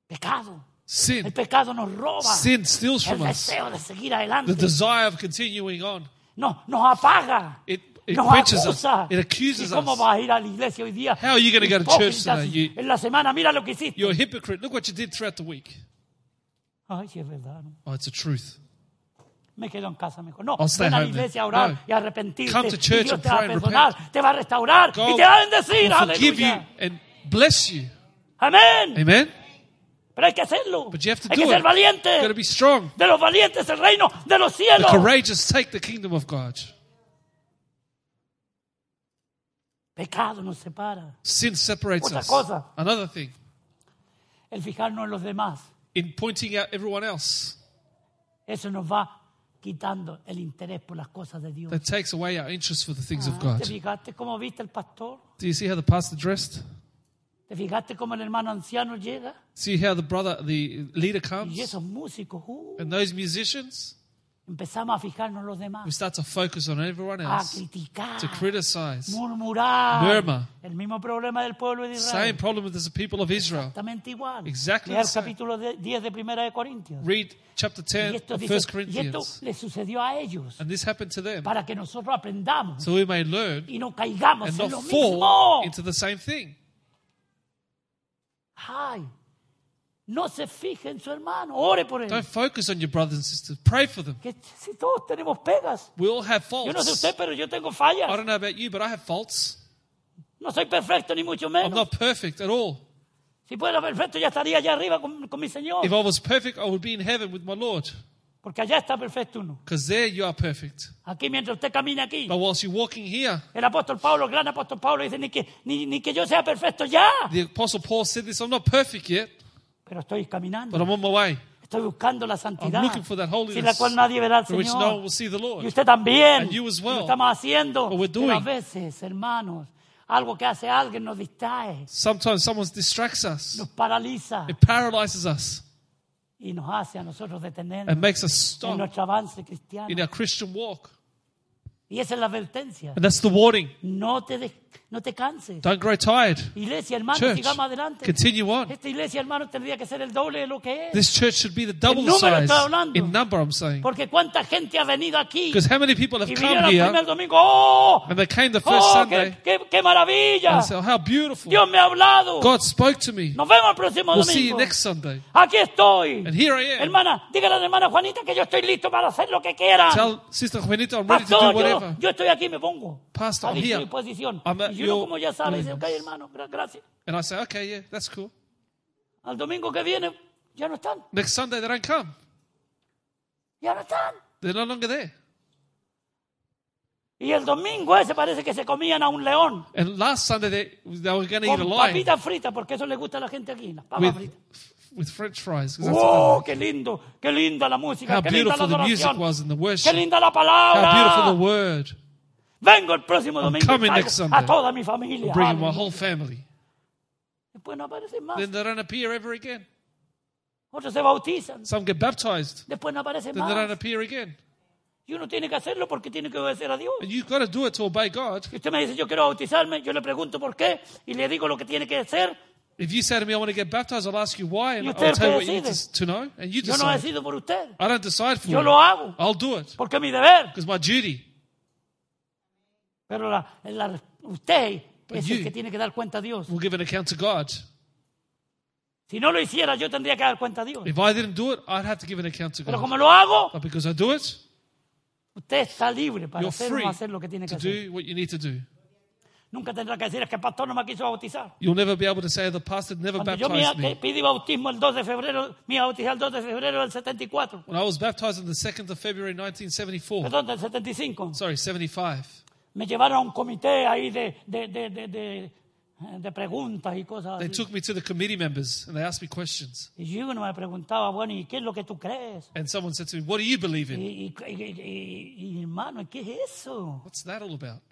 Pecado. El Sin. pecado nos roba. Sin steals el from us. deseo de seguir The adelante. desire of continuing on. No, nos apaga. It, it nos quenches us. acusa. It accuses ¿Y cómo us. vas a ir a la iglesia hoy día? How are you going to go to church today? You- En la semana, mira lo que hiciste. You're a hypocrite. Look what you did throughout the week. Ay, sí es verdad. ¿no? Oh, it's a truth. Me quedo en casa mejor. No, I'll stay ven a la home iglesia a orar No. y arrepentirte. Come to y church Dios and te va a pray and perdonar, te va a restaurar Go y te va a bendecir. forgive you Aleluya. and bless you. Amén. Amen? Pero hay que hacerlo. But you have to hay do que it. ser valiente. You've got to be strong. De los valientes el reino de los The courageous take the kingdom of God. Pecado nos separa. Sin separates Otra us. cosa. Another thing, El fijarnos en los demás. in pointing out everyone else, Eso nos va quitando el interés por las cosas de Dios. that takes away our interest for the things of Ah, God. ¿Te fijaste cómo viste el pastor? Do you see how the pastor dressed? ¿Te fijaste cómo el hermano anciano llega? See how the brother, the leader Y comes? esos músicos, uh, And those musicians, empezamos a fijarnos en los demás, We start to focus on everyone a else, criticar, to criticize. murmurar. Murmur. El mismo problema del pueblo de Same Israel. problem with the people of Israel. Exactamente igual. Exactly Lea el the same. capítulo de- 10 de Primera de Corintios. Read chapter Y 10 esto, of dice- 1 y esto Corinthians. le sucedió a ellos And this happened to them. para que nosotros aprendamos So we may learn y no caigamos and en not lo fall mismo. into the same thing. Ay, no se fije en su hermano, ore por él. Don't focus on your brothers and sisters. Pray for them. Que si todos tenemos pegas. We all have Yo no sé faults. usted, pero yo tengo I don't know about you, but I have faults. No soy perfecto ni mucho I'm not perfect at all. Si fuera perfecto ya estaría allá arriba con, con mi Señor. If I was perfect, I would be in heaven with my Lord. Porque allá está perfecto uno. Because there you are perfect. Aquí mientras usted camina aquí. But whilst you're walking here, El apóstol Pablo, el gran apóstol Pablo dice, ni que, ni, ni que yo sea perfecto ya. the Apostle Paul said this I'm not perfect yet, Pero estoy caminando. but I'm on my way. Estoy buscando la santidad. Looking for that sin la cual nadie verá al for which no one Señor. will see the Y Lord. usted también. And you as Lo well. estamos haciendo. We're Pero a doing. veces, hermanos, algo que hace alguien nos distrae, Sometimes someone distracts us, nos paraliza it paralyzes us, y nos hace a nosotros and makes us en stop nuestro avance cristiano. in our Christian walk. Y esa es la advertencia. And that's the warning. No te, no te canses. Don't grow tired. Iglesia, hermano, Church, sigamos adelante. continue on. Esta iglesia, hermano, tendría que ser el doble de lo que es. This church should be the double En the número size. estoy hablando. In number, I'm saying. Porque cuánta gente ha venido aquí Because how many people have y come el here primer domingo. ¡Oh! and they came the first ¡Oh, Sunday qué, qué, qué maravilla! and oh, how beautiful. Dios me ha hablado. God spoke to me. Nos vemos el próximo We'll see you domingo. next Sunday. Aquí estoy. And here I am. Hermana, dígale a la hermana Juanita que yo estoy listo para hacer lo que quieran. Tell Sister Juanita I'm ready to do Pastor, yo, whatever. yo estoy aquí, me pongo Pastor, a I'm here. disposición. I'm at Y uno your como ya sabe, dice, ok, mm. hermano, gra- gracias. And I say, okay, yeah, that's cool. Al domingo que viene ya no están. Next Sunday they don't come. Ya no están. They're no longer there. Y el domingo ese parece que se comían a un león. And last Sunday they, they were going to eat a Con lion papitas fritas, porque eso le gusta a la gente aquí, las papas with, fritas. with French fries. 'cause that's what oh, they ¡Oh, like. qué lindo! ¡Qué linda la música! How ¡Qué linda la beautiful the music adoración! was and the ¡Qué worship. linda la How beautiful palabra! the word. Vengo el próximo domingo coming next Sunday. a toda mi familia. I'm bringing my whole family. Después no aparecen más. Then they don't appear ever again. Otros se bautizan. Some get baptized. Después no aparecen Then they don't más. appear again. Y uno tiene que hacerlo porque tiene que obedecer a Dios. And you've got to do it to obey God. Y usted me dice, yo quiero bautizarme, yo le pregunto por qué y le digo lo que tiene que hacer. If you say to me, I want to get baptized, I'll ask you why, and I'll tell you what you need to, to know, and you Yo no decide. decido por usted. I don't decide for Yo you. lo hago I'll do it porque es mi deber. because my duty. Pero la- la- usted es el que tiene que dar cuenta a Dios. will give an account to God. Si no lo hiciera, yo tendría que dar cuenta a Dios. If I didn't do it, I'd have to give an account to Pero God. como lo hago, But because I do it, usted está libre para you're hacer o free no hacer lo que tiene que to hacer. do what you need to do. Nunca tendrá que decir es que el pastor no me quiso bautizar. You'll never be able to say the pastor never Cuando yo me baptized me. pedí bautismo el 2 de febrero, me iba a bautizar el 2 de febrero del 74. When I was baptized on the 2nd of February 1974, Perdón, del 75. sorry, 75, Me llevaron a un comité ahí de, de, de, de, de- preguntas y cosas they así. took me to the committee members and they asked me questions. Y yo uno me preguntaba, bueno, ¿y qué es lo que tú crees? And someone said to me, What do you believe Y, in? y, y- y- y, hermano, ¿qué es eso? What's that all about?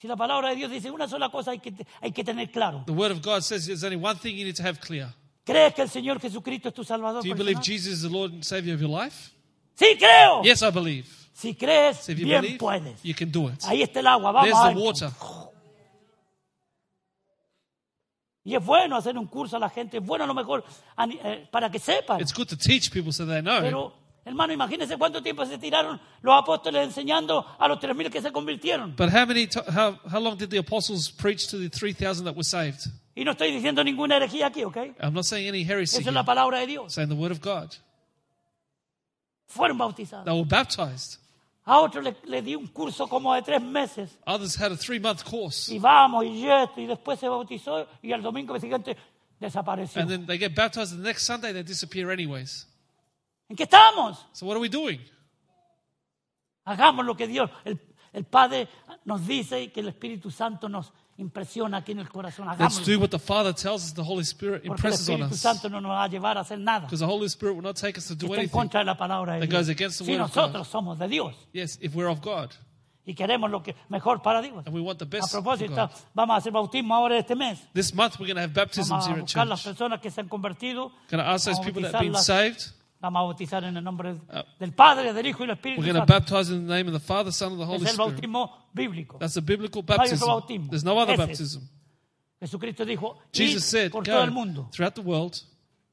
Si la palabra de Dios dice una sola cosa hay que, hay que tener claro. The word of God says there's only one thing you need to have clear. ¿Crees que el Señor Jesucristo es tu Salvador? Do you believe personal? Jesus is the Lord and Savior of your life? Sí, creo. Yes, I believe. Si crees, So if you bien believe, puedes. you can do it. Ahí está el agua, vamos There's the water. Y es bueno hacer un curso a la gente, es bueno a lo mejor eh, para que sepan. It's good to teach people so they know. Pero, hermano, imagínense cuánto tiempo se tiraron los apóstoles enseñando a los 3.000 que se convirtieron. But how many? How how long did the apostles preach to the three thousand that were saved? Y no estoy diciendo ninguna herejía aquí, ¿ok? I'm not saying any heresy. Esa es la palabra de Dios. Saying the word of God. Fueron bautizados. They were baptized. A otro le, le di un curso como de tres meses. Others had a three-month course, Y vamos, y esto, y después se bautizó, y al domingo siguiente desapareció. and then they get baptized. And the next Sunday they disappear anyways. ¿En qué estamos? So what are we doing? Hagamos lo que Dios, el, el Padre nos dice y que el Espíritu Santo nos impresiona aquí en el corazón. Let's do what the Father tells us. The Holy Spirit impresses on us, Santo no nos va a llevar a hacer nada. because the Holy Spirit will not take us to do anything. contra de la palabra de that Dios. goes against the Si word of nosotros somos de Dios Yes, if we're of God y queremos lo que mejor para Dios. and we want the A best for propósito, God. vamos a hacer bautismo ahora este mes. This month we're going to have baptisms Vamos a here at buscar las church. personas que se han convertido. Going to ask those people that have been bautizarlas. saved. Vamos a bautizar en el nombre del Padre, del Hijo y del Espíritu We're going to baptize in the name of the Father, Son, and the Holy Es el Spirit. bautismo bíblico. That's a biblical hay baptism. bautismo. There's no other Ese baptism. Jesucristo dijo, Jesus "Id said, por todo el mundo, throughout the world,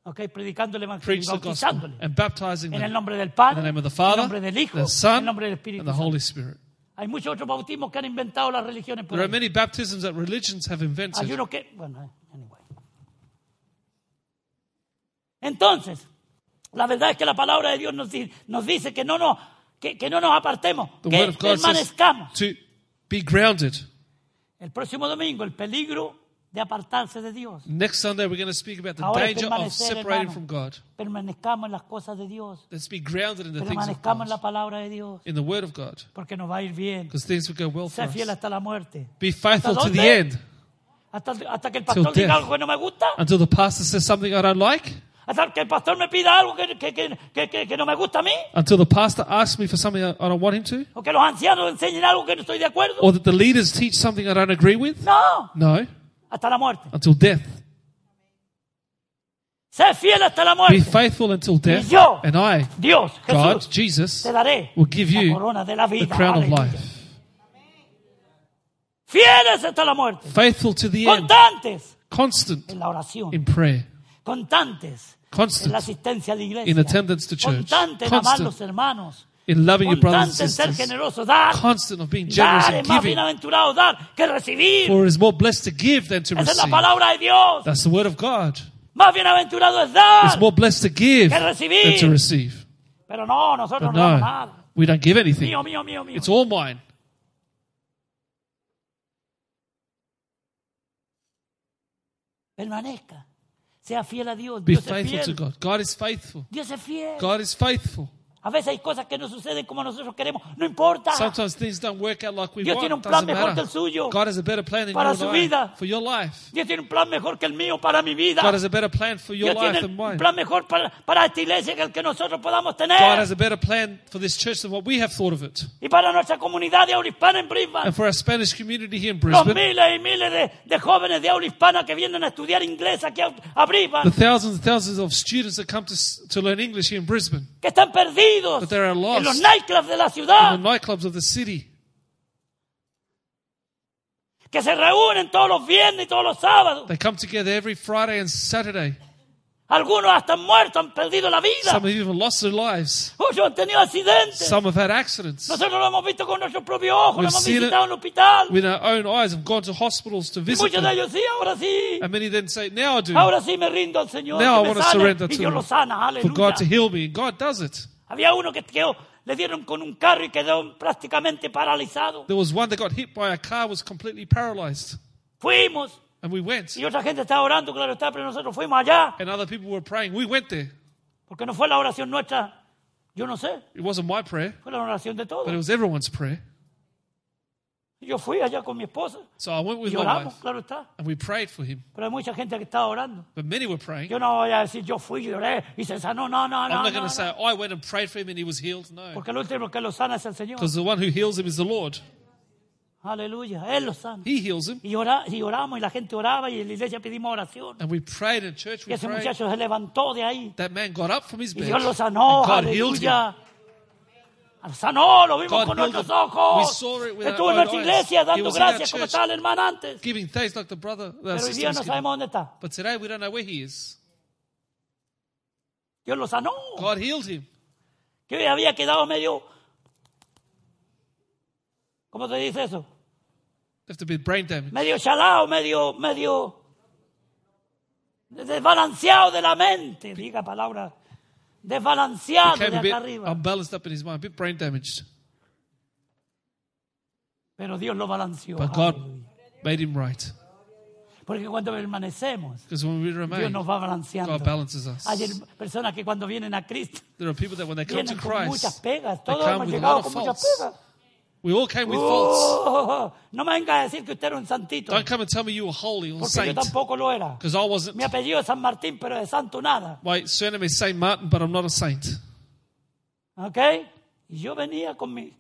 okay, predicando el Evangelio preach the gospel, and baptizing en el nombre del in Padre, the name of the en el Father, nombre del Hijo, the en Son, el nombre del Espíritu and the. Holy Spirit. Hay muchos otros bautismos que han inventado las religiones por There are many baptisms that religions have Hay invented. uno que, bueno, eh, anyway. Entonces, la verdad es que la palabra de Dios nos, nos dice que no nos, que, que no nos apartemos, The que God permanezcamos. to be grounded. El próximo domingo, el peligro de apartarse de Dios. Next Sunday, we're going to speak about the Ahora danger of separating hermano. from God. Permanezcamos en las cosas de Dios. Let's be grounded in the things of Permanezcamos en la God, palabra de Dios. in the Word of God, Porque nos va a ir bien. because things will go well for Sé fiel us. hasta la muerte. Be faithful ¿Hasta to the end. Hasta, hasta que el pastor diga algo que no me gusta. Until the pastor says something I don't like. Hasta que el pastor me pida algo que, que, que, que, que- que no me gusta a mí. Until the pastor asks me for something I don't want him to. O que los ancianos enseñen algo que no estoy de acuerdo. Or that the leaders teach something I don't agree with. No. No. Hasta la muerte. Until death. Sé fiel hasta la Be faithful until death. Y yo, And I, Dios, God, Jesús, Jesus, te daré will give la you corona de la the vida. crown of life. Fieles hasta la muerte. Faithful to the end. Constantes Constant en la oración. in prayer. Constantes Constant la asistencia a la iglesia. in attendance to church. Constante en amar Constant los hermanos. in loving your brothers Constante en and ser sisters. generoso. Dar. Constant of being generous Dar and es más giving. bienaventurado dar que recibir. For it is more blessed to give than to Esa es la receive. palabra de Dios. That's the word of God. Más bienaventurado es dar It's more blessed to give que than recibir. to receive. Pero no, nosotros But no damos no, nada. we don't give anything. Mío, mío, mío, mío. It's all mine. Permanezca. Sea fiel a Dios. Be Dios es faithful to. God. God is faithful. Dios es fiel. God is faithful. A veces hay cosas que no suceden como nosotros queremos. No importa. Sometimes things don't work out like we Dios want. tiene un plan Doesn't mejor que el suyo. God has a better plan than Para your su life, vida. for your life. Dios tiene un plan mejor que el mío para mi vida. God has a better plan for your Dios life tiene than un mine. plan mejor para, para esta iglesia que el que nosotros podamos God tener. has a better plan for this church than what we have thought of it. Y para nuestra comunidad de habla hispana en Brisbane. And for our Spanish community here in Los Brisbane, miles y miles de, de jóvenes de habla hispana que vienen a estudiar inglés aquí a, a Brisbane. the thousands and thousands of students that come to, s- to learn English here in Brisbane, Que están perdidos But they are lost. en los nightclubs de la in the nightclubs of the city, Que se reúnen todos los viernes y todos los sábados. they come together every Friday and Saturday. Algunos hasta han muerto, han perdido la vida. Some have even lost their lives. Muchos han tenido accidentes. Some have had accidents. Nosotros lo hemos visto con nuestros propios ojos, lo We've hemos visitado en el hospital. With our own eyes, have gone to hospitals to visit muchos de them. ellos sí, ahora sí. And many then say, Now I do. Ahora sí me rindo al Señor. Now I want to surrender to Him for God to heal me. And God does it. Había uno que quedó, le dieron con un carro y quedó prácticamente paralizado. There was one that got hit by a car, was completely paralyzed. Fuimos And we went. y otra gente estaba orando, claro está, pero nosotros fuimos allá. And other people were praying. We went there. Porque no fue la oración nuestra, yo no sé, It wasn't my prayer, fue la oración de todos. but it was everyone's prayer. Yo fui allá con mi esposa So I went with y my wife claro está. and we prayed for him. Pero hay mucha gente que estaba orando. But many were praying. Yo no voy a decir, yo fui, lloré y se sanó. No, no, I'm no. not no, going no. to say, I went and prayed for him and he was healed. No. Porque el último que lo sana es el Señor. Because the one who heals him is the Lord. Aleluya, Él lo sana. He heals him. Y, ora- y oramos y la gente oraba y en la iglesia pedimos oración. And we prayed in church. Y We ese prayed. muchacho se levantó de ahí That man got up from his y bed. Dios lo sanó. and God healed him. Aleluya. Sanó, lo vimos God con nuestros ojos. Estuvo en nuestra iglesia dando gracias como estaba el hermano antes. Giving thanks like the brother. The Pero hoy día no sabemos dónde está. But today we don't know where he is. Dios lo sanó. God healed him. Que había quedado medio. ¿Cómo se dice eso? To be brain damage. Medio chalao, medio, medio desbalanceado de la mente, diga palabra, desbalanceado de acá arriba. unbalanced up in his mind, a bit brain damaged. Pero Dios lo balanceó. But God aleluya. made him right. Porque cuando permanecemos, Because when we Dios remain, nos va balanceando. God balances us. Hay personas que cuando vienen a Cristo There are people that when they come to vienen con muchas Christ, pegas. they Todos hemos llegado con muchas pegas. We all came with faults. Oh, no me venga a decir que usted era un santito. Don't come and tell me you were holy or Porque yo saint. tampoco lo era. Because I wasn't. Mi apellido es San Martín, pero de santo nada. My surname is Saint Martin, but I'm not a saint. ¿Ok? Y yo venía con mis,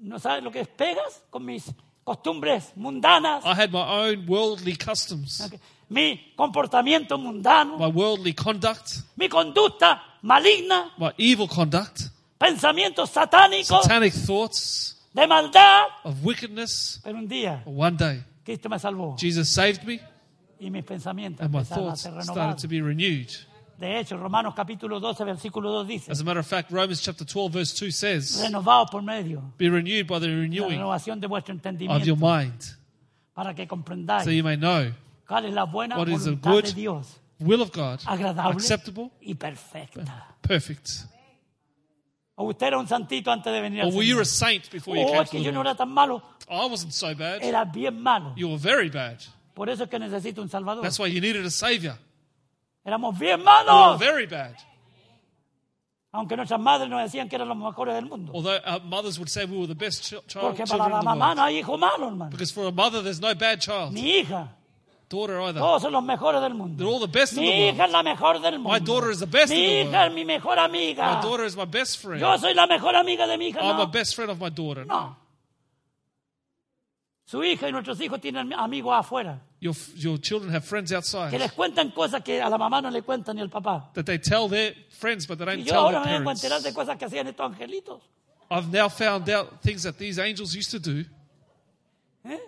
¿no sabes lo que es pegas? Con mis costumbres mundanas, I had my own worldly customs, ¿ok? mi comportamiento mundano, my worldly conduct, mi conducta maligna, my evil conduct, pensamientos satánicos, satanic thoughts de maldad. of wickedness. Pero un día one day, Cristo me salvó Jesus saved me y mis pensamientos and my empezaron a thoughts ser started renovados. to be renewed. De hecho, Romanos capítulo 12, versículo 2 dice, As a matter of fact, Romans chapter 12, verse 2 says, renovados por medio Be renewed by the de la renewing renovación de vuestro of your entendimiento mind, para que comprendáis so you may know cuál es la buena what is the voluntad good de Dios, will of God, agradable acceptable, y perfecta. perfect. O usted era un santito antes de venir Or al were you Señor. a saint before you Oh, came es to que the yo no Lord? era tan malo, I wasn't so bad. era bien malo. You were very bad. Por eso es que necesito un Salvador. That's why you needed a savior. Éramos bien You were malos. very bad. Aunque nuestras madres nos decían que eran los mejores del mundo. Although our mothers would say we were the best ch- child, Porque children para in la the mamá world. no hay hijo malo, hermano. Because for a mother, there's no bad child. Mi hija, Daughter either. todos son los mejores del They're mundo. all the best in Mi the world. hija es la mejor del mundo. My daughter is the best mi in the hija world. es mi mejor amiga. My daughter is my best friend. Yo soy la mejor amiga de mi hija. I'm No, a best friend of my daughter. no. Su hija y nuestros hijos tienen amigos afuera Your, your children have friends que outside les cuentan cosas que a la mamá no le cuentan ni al papá. that they tell their friends, but they Y don't yo tell ahora their me vengo a parents. enterar de cosas que hacían estos angelitos. I've now found out things that these angels used to do. ¿eh?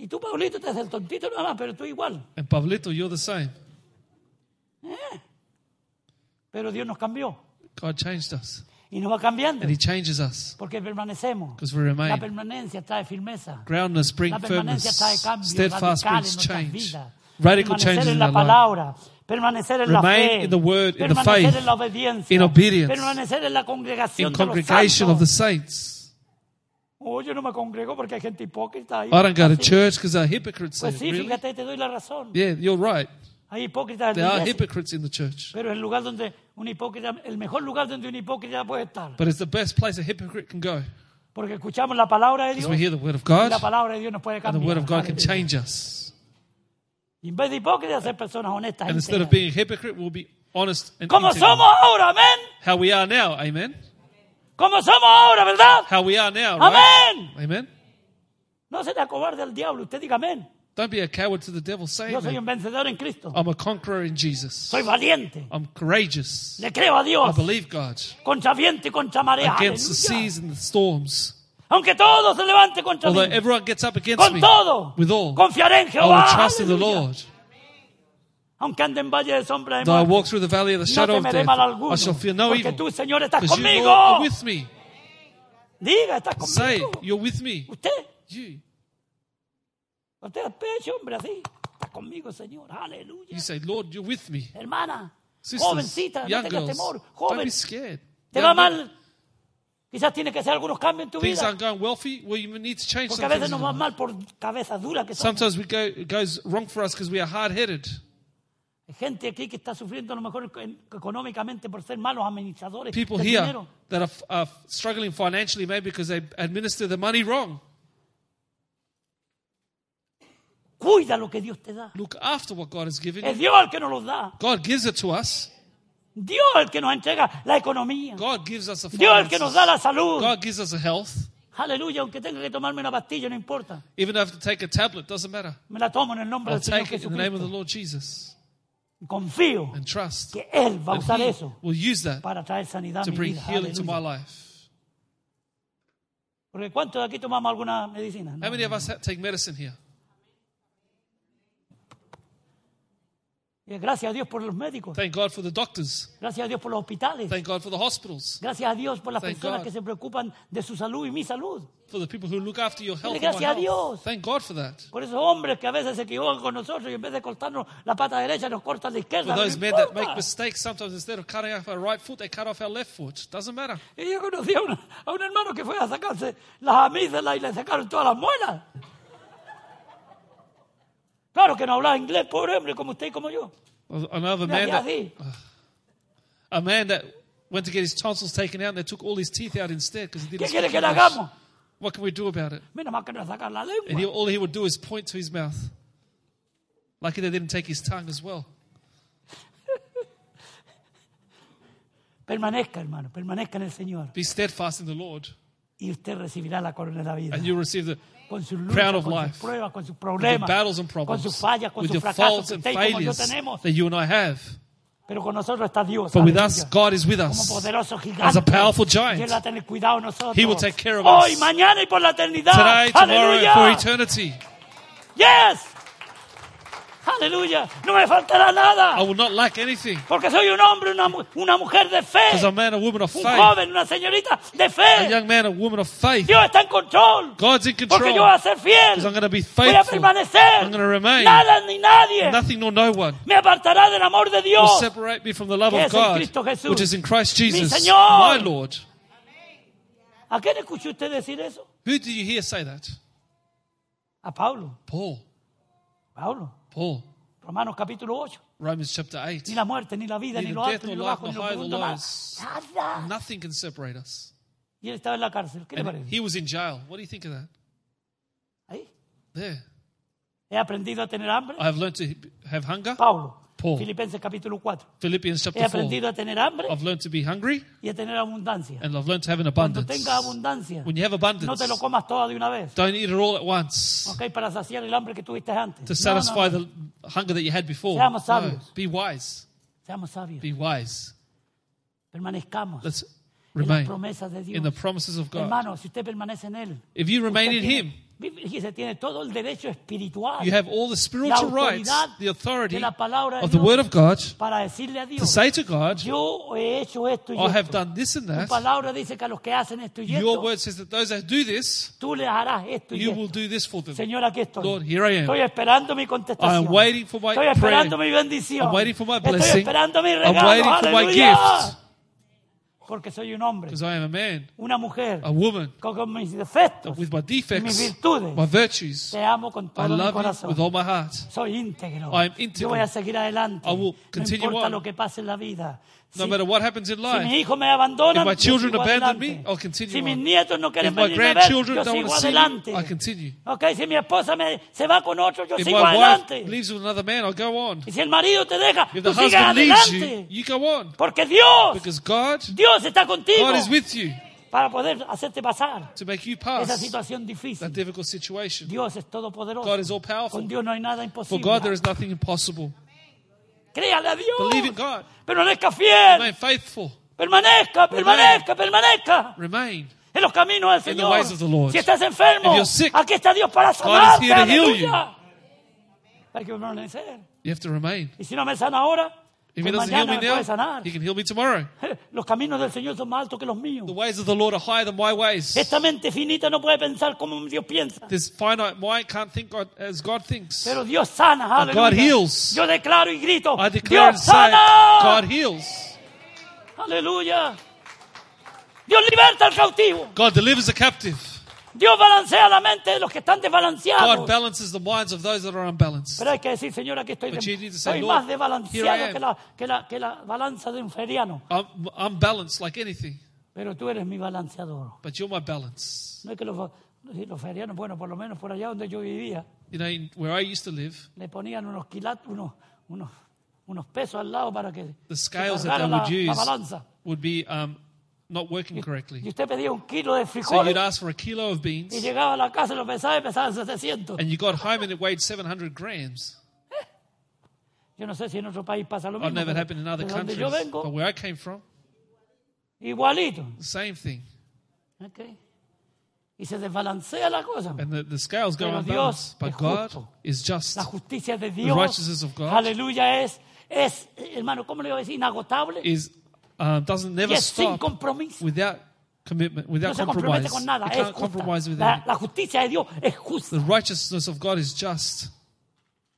Y tú, Paulito, te haces el tontito nada más, pero tú igual. And Pablito, you're the same. Pero Dios nos cambió God changed us. y nos va cambiando And He changes us porque permanecemos. because we La remain. permanencia trae firmeza. Groundness brings La firmness. Steadfast brings change. Radical changes in la palabra, permanecer en la Remain fe, in the word, in the faith, la in obedience, permanecer en la congregación In de los congregation of the saints. Oh, yo no me congrego porque hay gente hipócrita ahí. I don't go to church because they're hypocrites. Pues sí, really? fíjate, te doy la razón. Yeah, you're right. Hay hipócritas en There la are iglesia, hypocrites in the church. pero el lugar donde un hipócrita, el mejor lugar donde un hipócrita puede estar, But it's the best place a hypocrite can go porque escuchamos la palabra de because Dios we hear the word of y God la palabra de Dios nos puede and the cambiar. word of God can Aleluya. change us. Y en vez de hipócritas, ser personas honestas. And instead of being a hypocrite, we'll be honest and Como integral. somos ahora, amén. How we are now, amen. Como somos ahora, ¿verdad? How we are now, right? Amén. Amen. No se le acobarde al diablo. Usted diga amén. Don't be a coward to the devil. Say Yo soy un vencedor en Cristo. I'm a conqueror in Jesus. Soy valiente. I'm courageous. Le creo a I Dios. believe God Contra viento y contra marea. against the seas and the storms. Aunque todo se levante contra Although mí. everyone gets up against Con me, todo. with all, Confiaré en I will trust in the Lord. Aunque ande en valle de sombra de Though I muerte. walk through the valley of the No shadow of temeré death, mal alguno. I shall fear no porque evil. tú, Señor, estás Because you, conmigo. Lord, are with me. Diga, estás Say, conmigo. you're with me. Usted. You. Pecho, hombre, así. Está conmigo, Señor. Aleluya. You say, Lord, you're with me. Hermana. Sisters, jovencita. No young tengas girls, temor. don't Joven. be scared. Te Young va men, mal. Quizás tiene que hacer algunos cambios en tu Things vida. aren't going well for you. Well, you need to change Porque some a veces things. nos va mal por que somos. Sometimes we go, it goes wrong for us because we are hard-headed. Hay gente aquí que está sufriendo a lo mejor en- económicamente por ser malos administradores People here dinero. that are, are struggling financially maybe because they administer the money wrong. Cuida lo que Dios te da. Look after what God has given Es you. Dios el que nos los da. God gives it to us. Dios el que nos entrega la economía. God gives us the Dios el que nos da finances. la salud. God gives us the health. Aleluya, aunque tenga que tomarme una pastilla, no importa. Even if I have to take a tablet, doesn't matter. Me la tomo en el nombre I'll del Señor take it in the name of the. Lord Jesus Confío and trust que Él va a that usar eso will use that para traer sanidad a to mi bring vida. healing to my Aleluya. life. Porque ¿cuántos de aquí tomamos alguna medicina? No. How many of us ha- take medicine here? Gracias a Dios por los médicos. Thank God for the doctors. Gracias a Dios por los hospitales. Thank God for the hospitals. Gracias a Dios por las Thank personas God. que se preocupan de su salud y mi salud. For the people who look after your health. Gracias a. Dios. Thank God for that. Por esos hombres que a veces se equivocan con nosotros y en vez de cortarnos la pata derecha nos cortan la izquierda. For those men that make mistakes, sometimes instead of cutting off our right foot, they cut off our left foot. Doesn't matter. Y yo conocí a, una- a un hermano que fue a sacarse las amígdalas y le sacaron todas las muelas. Claro que no hablaba inglés, pobre hombre, como usted y como yo. I know of a Le man that a man that went to get his tonsils taken out and they took all his teeth out instead because he didn't quiere speak que le hagamos? What can we do about it? Menos más que sacar la And he, all he would do is point to his mouth. Lucky they didn't take his tongue as well. Permanezca, hermano, permanezca en el Señor. Be steadfast in the Lord, Y usted recibirá la corona de la vida. and you'll receive the Con sus crown luchas, of con life. sus pruebas, con sus with problemas, battles and con problems, sus fallas, con with sus fracasos faults que and usted y como yo failures tenemos. that you and I have. Pero con nosotros está Dios. But with us, God is with como us. poderoso gigante. As a powerful giant. Y Él va a tener cuidado de nosotros. He will take care of Hoy, us. mañana y por la eternidad. Today, tomorrow, Aleluya. for eternity. Yes. Aleluya. No me faltará I nada. will not lack anything. Porque soy un hombre, una, una mujer de fe. Because I'm a man, a woman of Un faith. joven, una señorita de A fe. young man, a woman of faith. Dios está en control. God's in Porque yo voy a control. ser fiel. Because I'm going to be Voy a faithful. permanecer. I'm gonna remain. Nada ni nadie Nothing nor no one me apartará del amor de will Dios. separate me from the love Que of es en God, Cristo Jesús. which is in Christ Mi Jesus, Señor. my Lord. ¿A quién escuchó usted decir eso? Who do you hear say that? A Pablo. Paul. Pablo. Paul. Romanos capítulo 8. Romans chapter 8. Ni la muerte, ni la vida, ni lo alto, ni lo bajo, ni lo profundo, nada. Nothing can separate us. Y él estaba en la cárcel. ¿Qué le And parece? he was in jail. What do you think of that? Ahí. There. He aprendido a tener hambre. I have learned to have hunger. Pablo. Paul. Filipenses capítulo 4. Philippians He chapter 4. aprendido a tener hambre I've learned to be hungry y a tener abundancia. and I've learned to have an Cuando abundance. tenga abundancia, When you have no abundance, te lo comas todo de una vez. don't eat it all at once Okay, Para saciar el hambre que tuviste antes. to satisfy no, no. the hunger that you had before. Seamos No. Be wise. Seamos sabios. Be wise. Permanezcamos Let's en las remain promesas de Dios. in the promises of God. Hermano, si usted permanece en Él, If you remain in tiene, Him, fíjese, tiene todo el derecho espiritual you have all the spiritual rights, the authority de la palabra of the Word of God para decirle a to say to God, yo he hecho esto y I have done this and Tu that. palabra dice que a los que hacen esto y Your esto, word says that those that do this, tú les harás esto y you esto. will do this for them. Señor, aquí estoy. Lord, here I am. Estoy esperando mi contestación. I am waiting for my Estoy esperando prayer. mi bendición. I'm waiting for my Estoy blessing. esperando mi I'm regalo. waiting for my Aleluya. gift. Porque soy un hombre, Because I am a man, una mujer, a woman, con, con mis defectos. with my defects, Mis virtudes. my virtues. Te amo con I todo mi love you corazón. with all my heart. Soy íntegro. I am integral. Yo voy a seguir adelante. I will no continue importa on. lo que pase en la vida. No Si- matter what happens in Si life, mis hijos me abandonan, If my children abandon me, I'll continue si mis on. nietos no quieren if my venirme a ver, grandchildren don't want to see me, I continue. Ok, si mi esposa me, se va con otro, yo If sigo my wife adelante. leaves with another man, I'll go on. Y si el marido te deja, If tú the sigues husband leaves adelante. you, you go on. Porque Dios, Because God, Dios está contigo God is with you para poder hacerte pasar to make you esa pass situación that difficult situation. Dios es todopoderoso. God is all powerful. Con Dios no hay nada For. God, there is nothing impossible. Créale a Dios. Believe in God. Permanezca fiel. Remain faithful. Permanezca, permanezca, permanezca. Remain. En los caminos del In the Señor. ways of the Lord. Si estás enfermo, If you're sick, aquí está Dios para sanarte. Aleluya. Hay que permanecer. You have to remain. Y si no me sana ahora, If He doesn't heal me now. He can heal me tomorrow. Los caminos del Señor son más altos que los míos. The ways of the Lord are higher than my ways. Esta mente finita no puede pensar como Dios piensa. This finite mind can't think God, as God thinks. Pero Dios sana, But. God heals. Yo declaro y grito, I declare and Dios say, sana. God heals. Aleluya. Dios liberta al cautivo. God delivers the captive. Dios balancea la mente de los que están desbalanceados. God balances the minds of those that are unbalanced. Pero hay que decir, Señor, aquí estoy, But de- you need to say, estoy Lord, más here I desbalanceado am. que la, que, la, que la balanza de un feriano. I'm unbalanced like anything, Pero tú eres mi balanceador. but you're my balance. No es que los, los ferianos, bueno, por lo menos por allá donde yo vivía, You know, in, where I used to live, le ponían unos quilates, unos, unos, unos pesos al lado para que the se scales that cargara they la, would la use balanza. would be um, not working Y correctly. usted pedía un kilo de So you'd ask for a kilo of beans, y llegaba a la casa y lo pesaba y pesaba 700. and you got home and it weighed 700 grams. Yo no sé si en otro país pasa lo mismo. never happened in other countries, yo but where I came from, igualito. the same thing. Ok. Y se desbalancea la cosa. And the, the scales go Pero Dios unbalanced. But God is just. La justicia de Dios, righteousness of God aleluya, es, es, hermano, ¿cómo le iba a decir? Inagotable. Is um, doesn't never es sin stop without commitment, without compromete compromise. con nada. Can't compromise with La, la justicia de Dios es justa. The righteousness of God is just.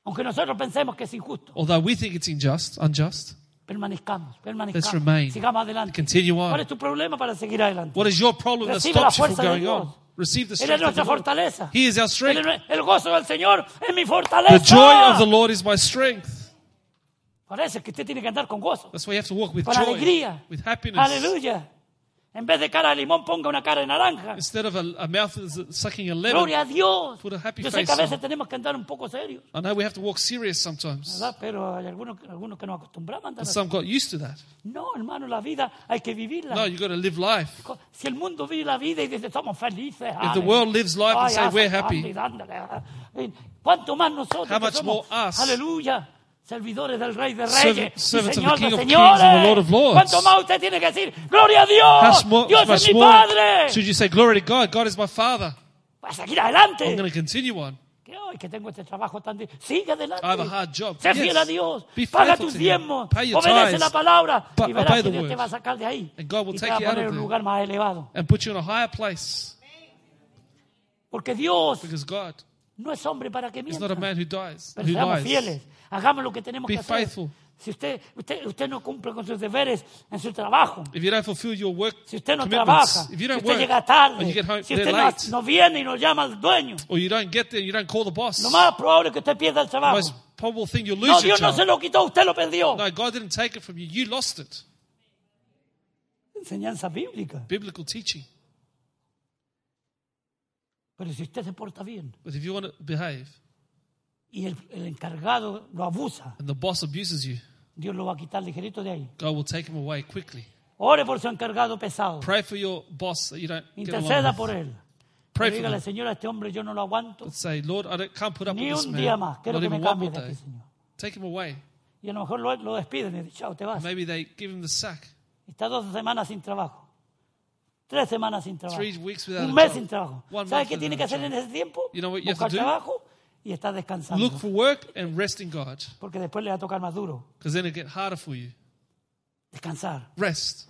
Aunque nosotros pensemos que es injusto. Although we think it's unjust, unjust. Permanezcamos, permanezcamos. Let's remain. Sigamos adelante. Continue on. ¿Cuál es tu problema para seguir adelante? What is your problem that stops you from going on? Receive the Él es strength of nuestra the Lord. fortaleza. He is our strength. es- el gozo del Señor es mi fortaleza. The joy of the Lord is my strength. Por eso es que usted tiene que andar con gozo. That's why you have to walk with Con joy, alegría. with happiness. Aleluya. En vez de cara de limón, ponga una cara de naranja. Instead of a, a mouth sucking a lemon, Gloria a Dios. Put a happy Yo sé que face a veces on. tenemos que andar un poco serios, I know we have to walk serious sometimes. ¿verdad? Pero hay algunos, algunos que nos acostumbramos a andar But some got used to that. No, hermano, la vida hay que vivirla. No, you've got to live life. Si el mundo vive la vida y dice somos felices. If the world lives life and say we're happy, ¿Cuánto más nosotros? How que much somos, more us? Aleluya. Servidores del Rey de Reyes y servants of the Señor King de of Kings and the Lord Señores. of Lords. ¿Cuánto más usted tiene que decir? ¡Gloria a How Dios! small, ¡Dios much es mi more Padre! should you say, Glory to God, God is my Father. Para seguir I'm adelante. going to continue on. Que hoy que tengo este trabajo tan difícil. Sigue. I have a hard job. Sé fiel a Dios. Be Paga faithful tus to Him. diezmos. Pay your Obedece tithes. la palabra. But y verás obey que the Dios te word. va a sacar de ahí. And God will y te take va a you out poner of en un there. lugar más elevado. and put you in a higher place. Porque Dios Because God no es hombre para que is mienta. not a man who dies, Pero who seamos lies. fieles. Hagamos lo que tenemos Be que hacer. faithful. Si usted, usted, usted no cumple con sus deberes en su trabajo, If you don't fulfill your work si usted no commitments, trabaja, if si you don't usted work, llega or tarde, you get home si usted no, late, no viene y no llama al dueño, or you don't get there, you don't call the boss, lo más probable es que usted pierda el the trabajo. most probable thing you'll lose No, your Dios no job. se lo quitó, usted lo perdió. No, God didn't take it from you. You lost it. Enseñanza bíblica. Biblical teaching. Pero si usted se porta bien But if you want to behave y el, el encargado lo abusa, and the boss abuses you, Dios lo va a quitar ligerito de ahí. God will take him away quickly. Ore por su encargado pesado. Pray for your boss that you don't get Interceda por él. Pray for dígale, them. Señor, a este hombre yo no lo aguanto. But say, Lord, I don't, can't put up Ni with this un man. día más. Quiero Not que me even one cambies more de aquí, day. Señor. Take him away. Y a lo mejor lo, lo despiden y chao, te vas. Maybe they give him the sack. Está dos semanas sin trabajo. Tres semanas sin trabajo. Three weeks without Un a mes job. sin trabajo. One ¿Sabe month qué tiene que without a hacer en job. ese tiempo? You know what you have to do? trabajo y estar descansando. Look for work and rest in God. Porque después le va a tocar más duro. Because then it get harder for you. Descansar. Rest.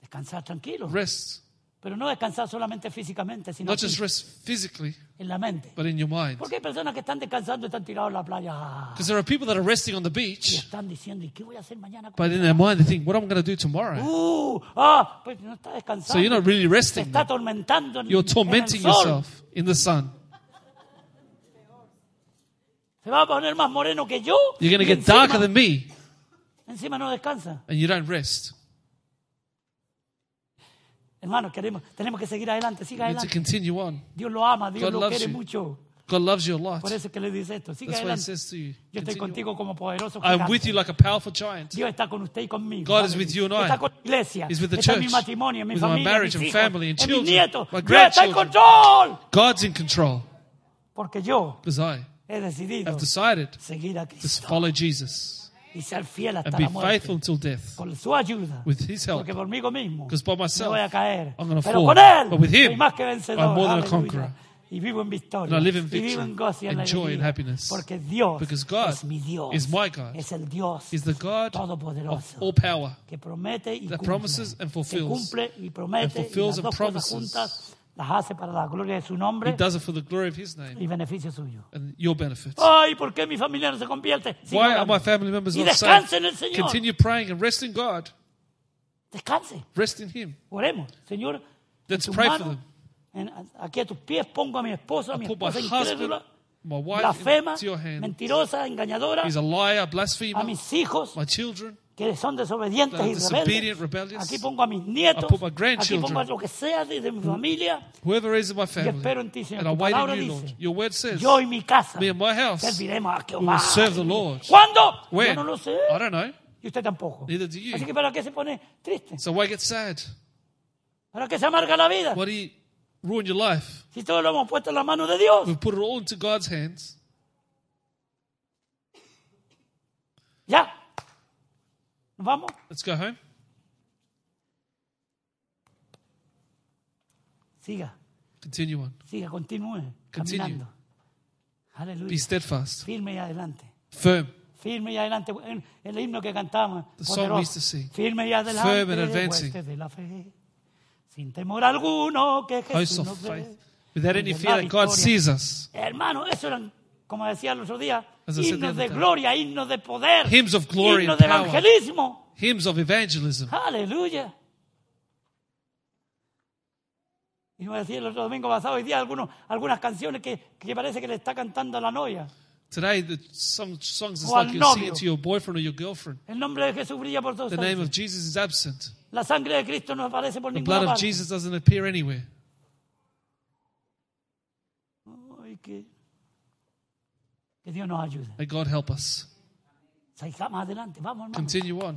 Descansar tranquilo. Rest. Pero no descansar solamente físicamente, sino Not just rest physically, en la mente. but in your mind. Porque hay personas que están descansando y están tirados en la playa. ah, Because there are people that are resting on the Y beach, están diciendo, ¿y qué voy a hacer mañana? but in their mind they think, what am I going to do tomorrow? Uh, ah, pues no está descansando. So you're not really resting. está atormentando You're tormenting yourself in the sun. Se va a poner más moreno que yo. You're going to get darker than me, encima no descansa. and you don't rest. Hermanos, queremos, tenemos que seguir adelante. Siga You need to continue on. Dios lo ama, Dios God lo loves quiere you. mucho. God loves you a lot. Por eso es que le dice esto. Siga That's why He adelante. says to you, Yo estoy contigo como poderoso. I'm with you like a powerful giant. Dios está con usted y conmigo. God is with you and I. Está con la iglesia. He's with the está en mi church. matrimonio, mi With my marriage mis and hijos, family and en mis children, nietos. my Dios está en control. God's in control Porque yo because I he decidido have decided seguir a to follow Jesus y ser fiel hasta and be la muerte. faithful until death Con su ayuda. with His help. Porque por mí mismo Because by me myself, voy a caer. I'm gonna Pero fall. con Él But with Him, soy más que vencedor. I'm more than a conqueror. Y vivo en victoria. And I live in y vivo victory en gozo y en and joy and happiness. Porque Dios Because God es mi Dios. is my God. Es el Dios He's the God of all power. que promete y That cumple. promises and que fulfills. cumple y promete And fulfills y las and cosas promises. juntas las hace para la gloria de su He nombre does it for the glory of His name y beneficio suyo. and your benefit. Ay, ¿por qué mi familia no se convierte? Why are orando. my family members y not descanse en el Señor. Continue praying and rest in God. Descanse. Rest in Him. Oremos, Señor. en Let's tus pray for manos, them. en- aquí a tus pies pongo a mi esposa, a mi I put my esposa husband, incrédula, my wife blasfema, mentirosa, engañadora, He's a liar, a blasphemer. mis hijos My children, que son desobedientes y disobedient, rebeldes. rebellious. Aquí pongo a mis nietos, I put my aquí grandchildren. pongo a lo que sea de, de mi familia. whoever is in my family. espero en ti, Señor. And I Tu wait palabra on you, dice, Lord. Your word says, Yo y mi casa me and my house, serviremos a Jehová. serve the Lord. ¿Cuándo? When? Yo no lo sé. I don't know. Y usted tampoco. Neither do you. Así que ¿para qué se pone triste? So why get sad? ¿Para qué se amarga la vida? Why do you ruin your life? Si todo lo hemos puesto en la mano de Dios. We've put it all into God's hands. Ya. ¿Nos vamos? Let's go home. Siga, Continue on. siga, continúe Continue. caminando. Aleluya. Be steadfast, Firme y adelante. firm. Firme y adelante. El himno que cantamos. The song we poderoso. used to sing. Firme y adelante. Firm and advancing. de la fe. Sin temor alguno que Jesús of nos ve. faith. Without any fear that God sees us. Hermano, eso eran, como decía el otro día, himnos de gloria, himnos de poder, Hymns of glory himnos de evangelismo. Hymns of evangelism. Aleluya. Y me decía el otro domingo pasado, hoy día algunos, algunas canciones que, que parece que le está cantando a la novia. Today, the, some songs al like you're novio. singing to your boyfriend or your girlfriend. El nombre de Jesús brilla por todos The name of Jesus is absent. La sangre de Cristo no aparece por The ninguna blood of parte. Jesus doesn't appear anywhere. Ay, que, que Dios nos ayude. May God help us. Sigamos adelante, vamos hermano. Continue on.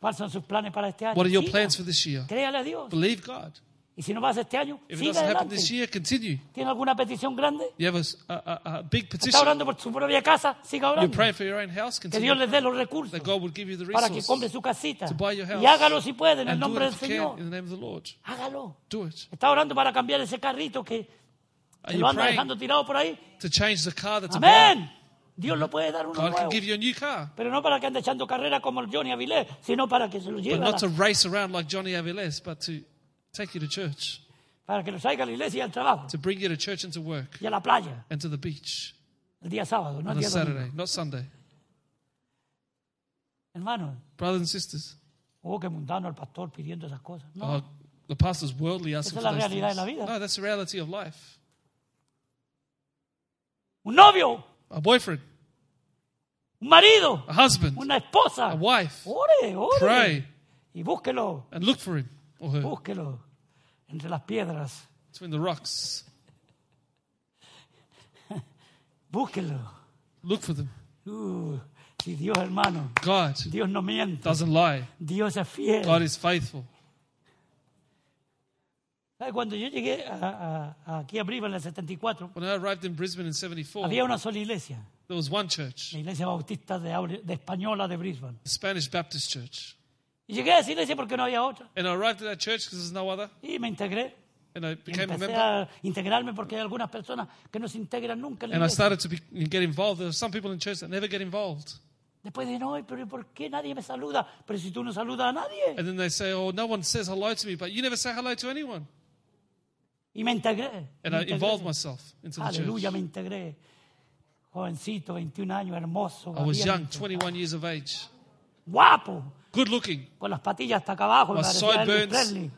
¿Cuáles son sus planes para este año? What are your Siga. plans for this year? Créale a Dios. Believe God. Y si no pasa este año, If siga adelante. this year, continue. ¿Tiene alguna petición grande? You have a big ¿Está petition. orando por su propia casa? Siga orando. praying for your own house. Que. Dios les dé los recursos para que compre su casita. to buy your house. Y hágalo si puede, en el nombre del Señor. can in the name of the Lord. Hágalo. Do it. Está orando para cambiar ese carrito que lo anda dejando tirado por ahí. to change the car that's a blind? Amén. Dios lo puede dar uno God can nuevo. give you a new car. Pero no para que ande echando carrera como el Johnny Avilés, sino para que se lo But lleve, a not to race around like Johnny Aviles, but to take you to church, para que traiga a la iglesia y al trabajo to bring you to church and to work y a la playa and to the beach el día sábado, no el on a domingo. Saturday, not Sunday. Hermano, Brothers and sisters, oh, hubo que mundarnos al pastor pidiendo esas cosas. No, oh, the pastor's worldly asking Esa es la realidad de la vida. No, that's the reality of life. un novio, A boyfriend, un marido, a husband, una esposa. a wife. Ore, ore. Pray Y búsquelo, and look for him her búsquelo entre las piedras. between the rocks. Búsquelo. Look for them. Uh, si Dios, hermano, God Dios no miente. doesn't lie. Dios es fiel. God is faithful. Cuando yo llegué a- a- aquí a Briva en el 74, When I arrived in Brisbane in 74, había una sola iglesia, there was one church, la iglesia bautista de, Aure- de Española de Brisbane. the Spanish Baptist Church. Y llegué a esa iglesia porque no había otra. And I arrived at that church because there's no other. Y me integré. And I became a empecé member. a integrarme porque hay algunas personas que no se integran nunca en la And I iglesia. started to be, get involved. There are some people in church that never get involved. Después dije, no, pero ¿por qué nadie me saluda? Pero si tú no saludas a nadie. And then they say, oh, no one says hello to me, but you never say hello to anyone. Y me integré. And me I integré. involved myself into the Aleluya, church. me integré. Jovencito, 21 años, hermoso. I was young, valiente, 21 years of age, Guapo, good looking, con las patillas hasta acá abajo. My parecía Elvis sideburns. Presley.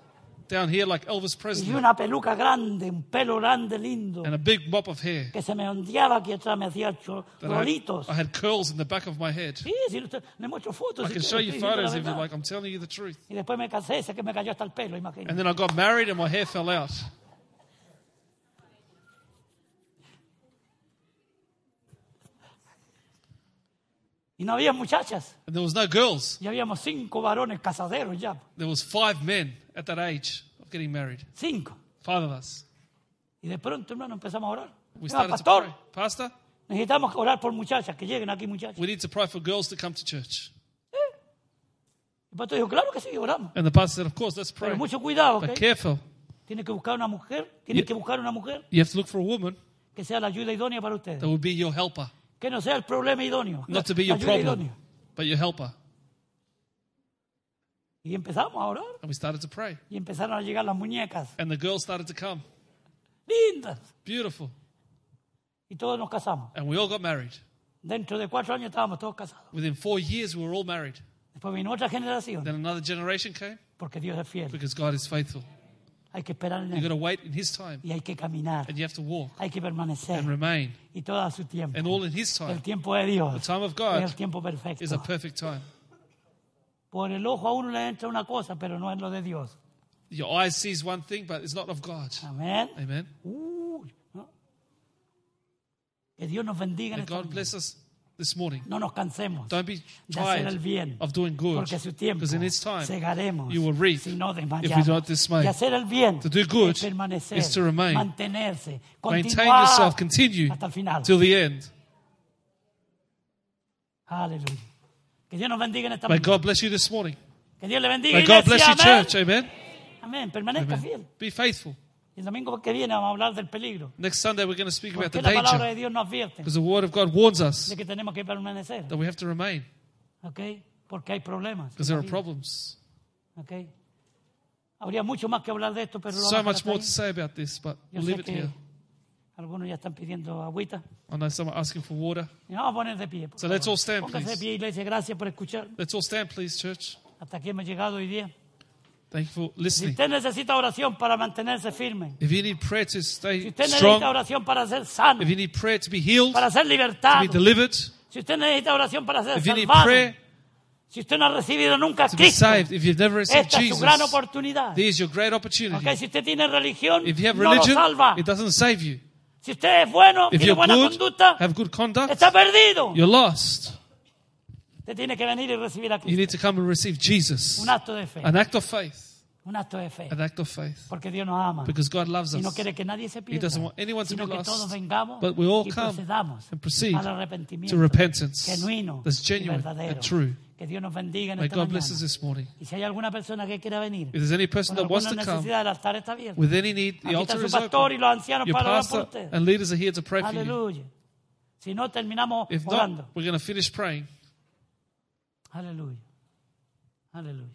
down here like Elvis Y Presley, una peluca grande, un pelo grande, lindo, and a big mop of hair. que se me ondeaba aquí atrás, me hacía cho- That I, rolitos. I had curls in the back of my head. Sí, sí, le le muestro fotos. I si can quiere, show you estoy diciendo la photos if you verdad. like. I'm telling you the truth. Y después me casé, sé que me cayó hasta el pelo, imagínate. And then I got married and my hair fell out. Y no había muchachas. And there was no girls. Y habíamos cinco varones casaderos ya. There was five men at that age of getting married. Cinco. Five of us. Y de pronto, hermano, empezamos a orar. We started to pastor, pray. Pastor, necesitamos orar por muchachas, que lleguen aquí muchachas. we need to pray for girls to come to church. El pastor dijo, claro que sí, oramos. And the pastor said, of course, let's pray. Pero mucho cuidado, ¿ok? But careful. Tiene que buscar una mujer, tiene Yeah. que buscar una mujer You have to look for a woman que sea la ayuda idónea para ustedes. that will be your helper, Que no sea el problema idóneo. not to be your problem, but your helper. Y empezamos a orar. And we started to pray. Y empezaron a llegar las muñecas. And the girls started to come. Lindas. Beautiful. Y todos nos casamos. And we all got married. Dentro de cuatro años estábamos todos casados. Within four years, we were all married. Después vino otra generación. Then another generation came Porque Dios es fiel. because God is faithful. Hay que esperar en You've got él. to wait in His time Y hay que caminar. and you have to walk Hay que permanecer. and remain. Y todo a su tiempo. And all in His El time. tiempo de Dios The time of es God el tiempo perfecto. is a perfect time. Por el ojo a uno le entra una cosa, pero no es lo de Dios. Your eye sees one thing, but it's not of God. Amén. Amen. Uy, ¿no? Que Dios nos bendiga en May esta God mañana. bless us this morning. No nos cansemos Don't be de tired bien. of doing good Porque su tiempo because in its time, segaremos you will reap si no if we desmayamos. don't dismay. Y hacer el bien To do good is to remain. mantenerse, Maintain yourself, continue hasta el final. till the end. Aleluya. Que Dios nos bendiga en esta May. God bless you this morning. Que Dios le bendiga. May God bless your church. Amen. Amén. Permanezca fiel. Amen. Be faithful. Y el domingo que viene vamos a hablar del peligro. Next Sunday, we're going to speak about Porque the la palabra danger de Dios nos advierte because the Word of God warns us de que tenemos que permanecer. that we have to remain ¿Ok? Porque hay problemas. because there are problems. ¿Ok? Habría mucho más que hablar de esto, pero lo So vamos a much dejar more ahí. to say about this, but Yo we'll sé leave it que here. algunos ya están pidiendo agüita. I know someone asking for water. Y vamos a poner de pie. por So let's all stand, Póngase de please. pie, iglesia. Gracias por escuchar. Let's all stand, please, church. Hasta aquí hemos llegado hoy día. Thank you for Si usted necesita oración para mantenerse firme, If you need prayer to si stay usted necesita oración para ser sano, if you need prayer to be healed, para ser to libertado, be delivered, si usted necesita oración para ser if you need prayer si usted no ha recibido nunca a Cristo, saved, if you've never received esta es su gran Jesus, oportunidad. there's your great opportunity. Ok, Si usted tiene religión, If you have no lo religion, salva. it doesn't save you. Si usted es bueno, If tiene you're buena good, conducta, have good conduct, está perdido. you're lost. Usted tiene que venir y recibir a You need to come and receive Jesus. Un acto de fe. An act of faith. Un acto de fe. an act of faith. Porque Dios nos ama. Because God loves Y no us. quiere que nadie se He pierda. doesn't want anyone to be que lost. todos vengamos But we all y come procedamos and proceed al arrepentimiento to repentance genuino that's genuine verdadero. and true. Que Dios nos bendiga en May esta God mañana. bless us this morning. Y si hay alguna persona que quiera venir If there's any person that wants to come el altar está abierto. with any need, the Aquí está altar is pastor y los ancianos Your para pastor and leaders are here to pray for you. Si no, terminamos If orando. not, we're going to finish praying. Hallelujah. Aleluya.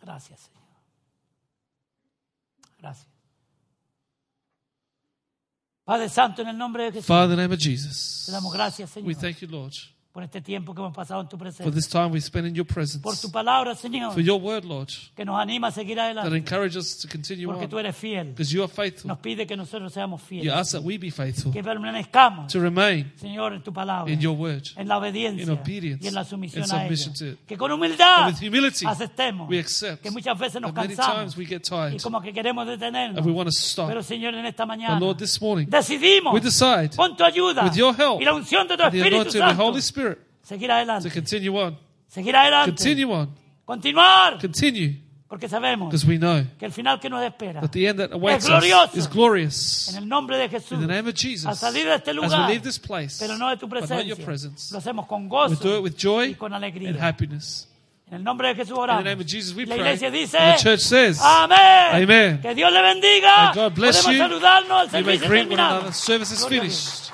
Gracias, Señor. Gracias. Padre Santo, en el nombre de Jesús, Father, in the name of Jesus, te damos gracias, we thank you, Lord, por este tiempo que hemos pasado en tu for presencia. this time we spend in your Por presence, tu palabra, Señor, for your word, Lord, que nos anima a seguir that adelante. encourage us to continue Porque tú on. eres fiel. Because you are faithful. Nos pide que nosotros seamos You fieles. ask that we be faithful, Que permanezcamos, to remain Señor, en tu palabra. in your word. En la obediencia. obedience, Y en la sumisión in a ella. submission to it. Que con humildad And with humility, aceptemos. we accept Que muchas veces nos that many cansamos. times we get Y tired como que queremos detenernos. and we want to stop. Pero Señor, en esta mañana But Lord, this morning, decidimos we decide con tu ayuda with your help y la unción de tu the Espíritu anointing of the Santo Holy Seguir to adelante. continue on. Seguir adelante. Continue on. Continuar. Continue. Porque sabemos Because we know que el final que nos espera that the end that awaits us glorioso. is glorious. en el nombre de Jesús. In the name of Jesus, Al salir de este as we lugar, leave this place, pero no de tu but not your presencia. presence, Lo hacemos con we gozo do it with joy y con alegría. and happiness. En el nombre de Jesús In oramos. the name of Jesus, we la pray. iglesia dice, And the church says, Amén. Amen. Que Dios le bendiga. May God bless Podemos you. saludarnos. You may one another. Service is Gloria finished.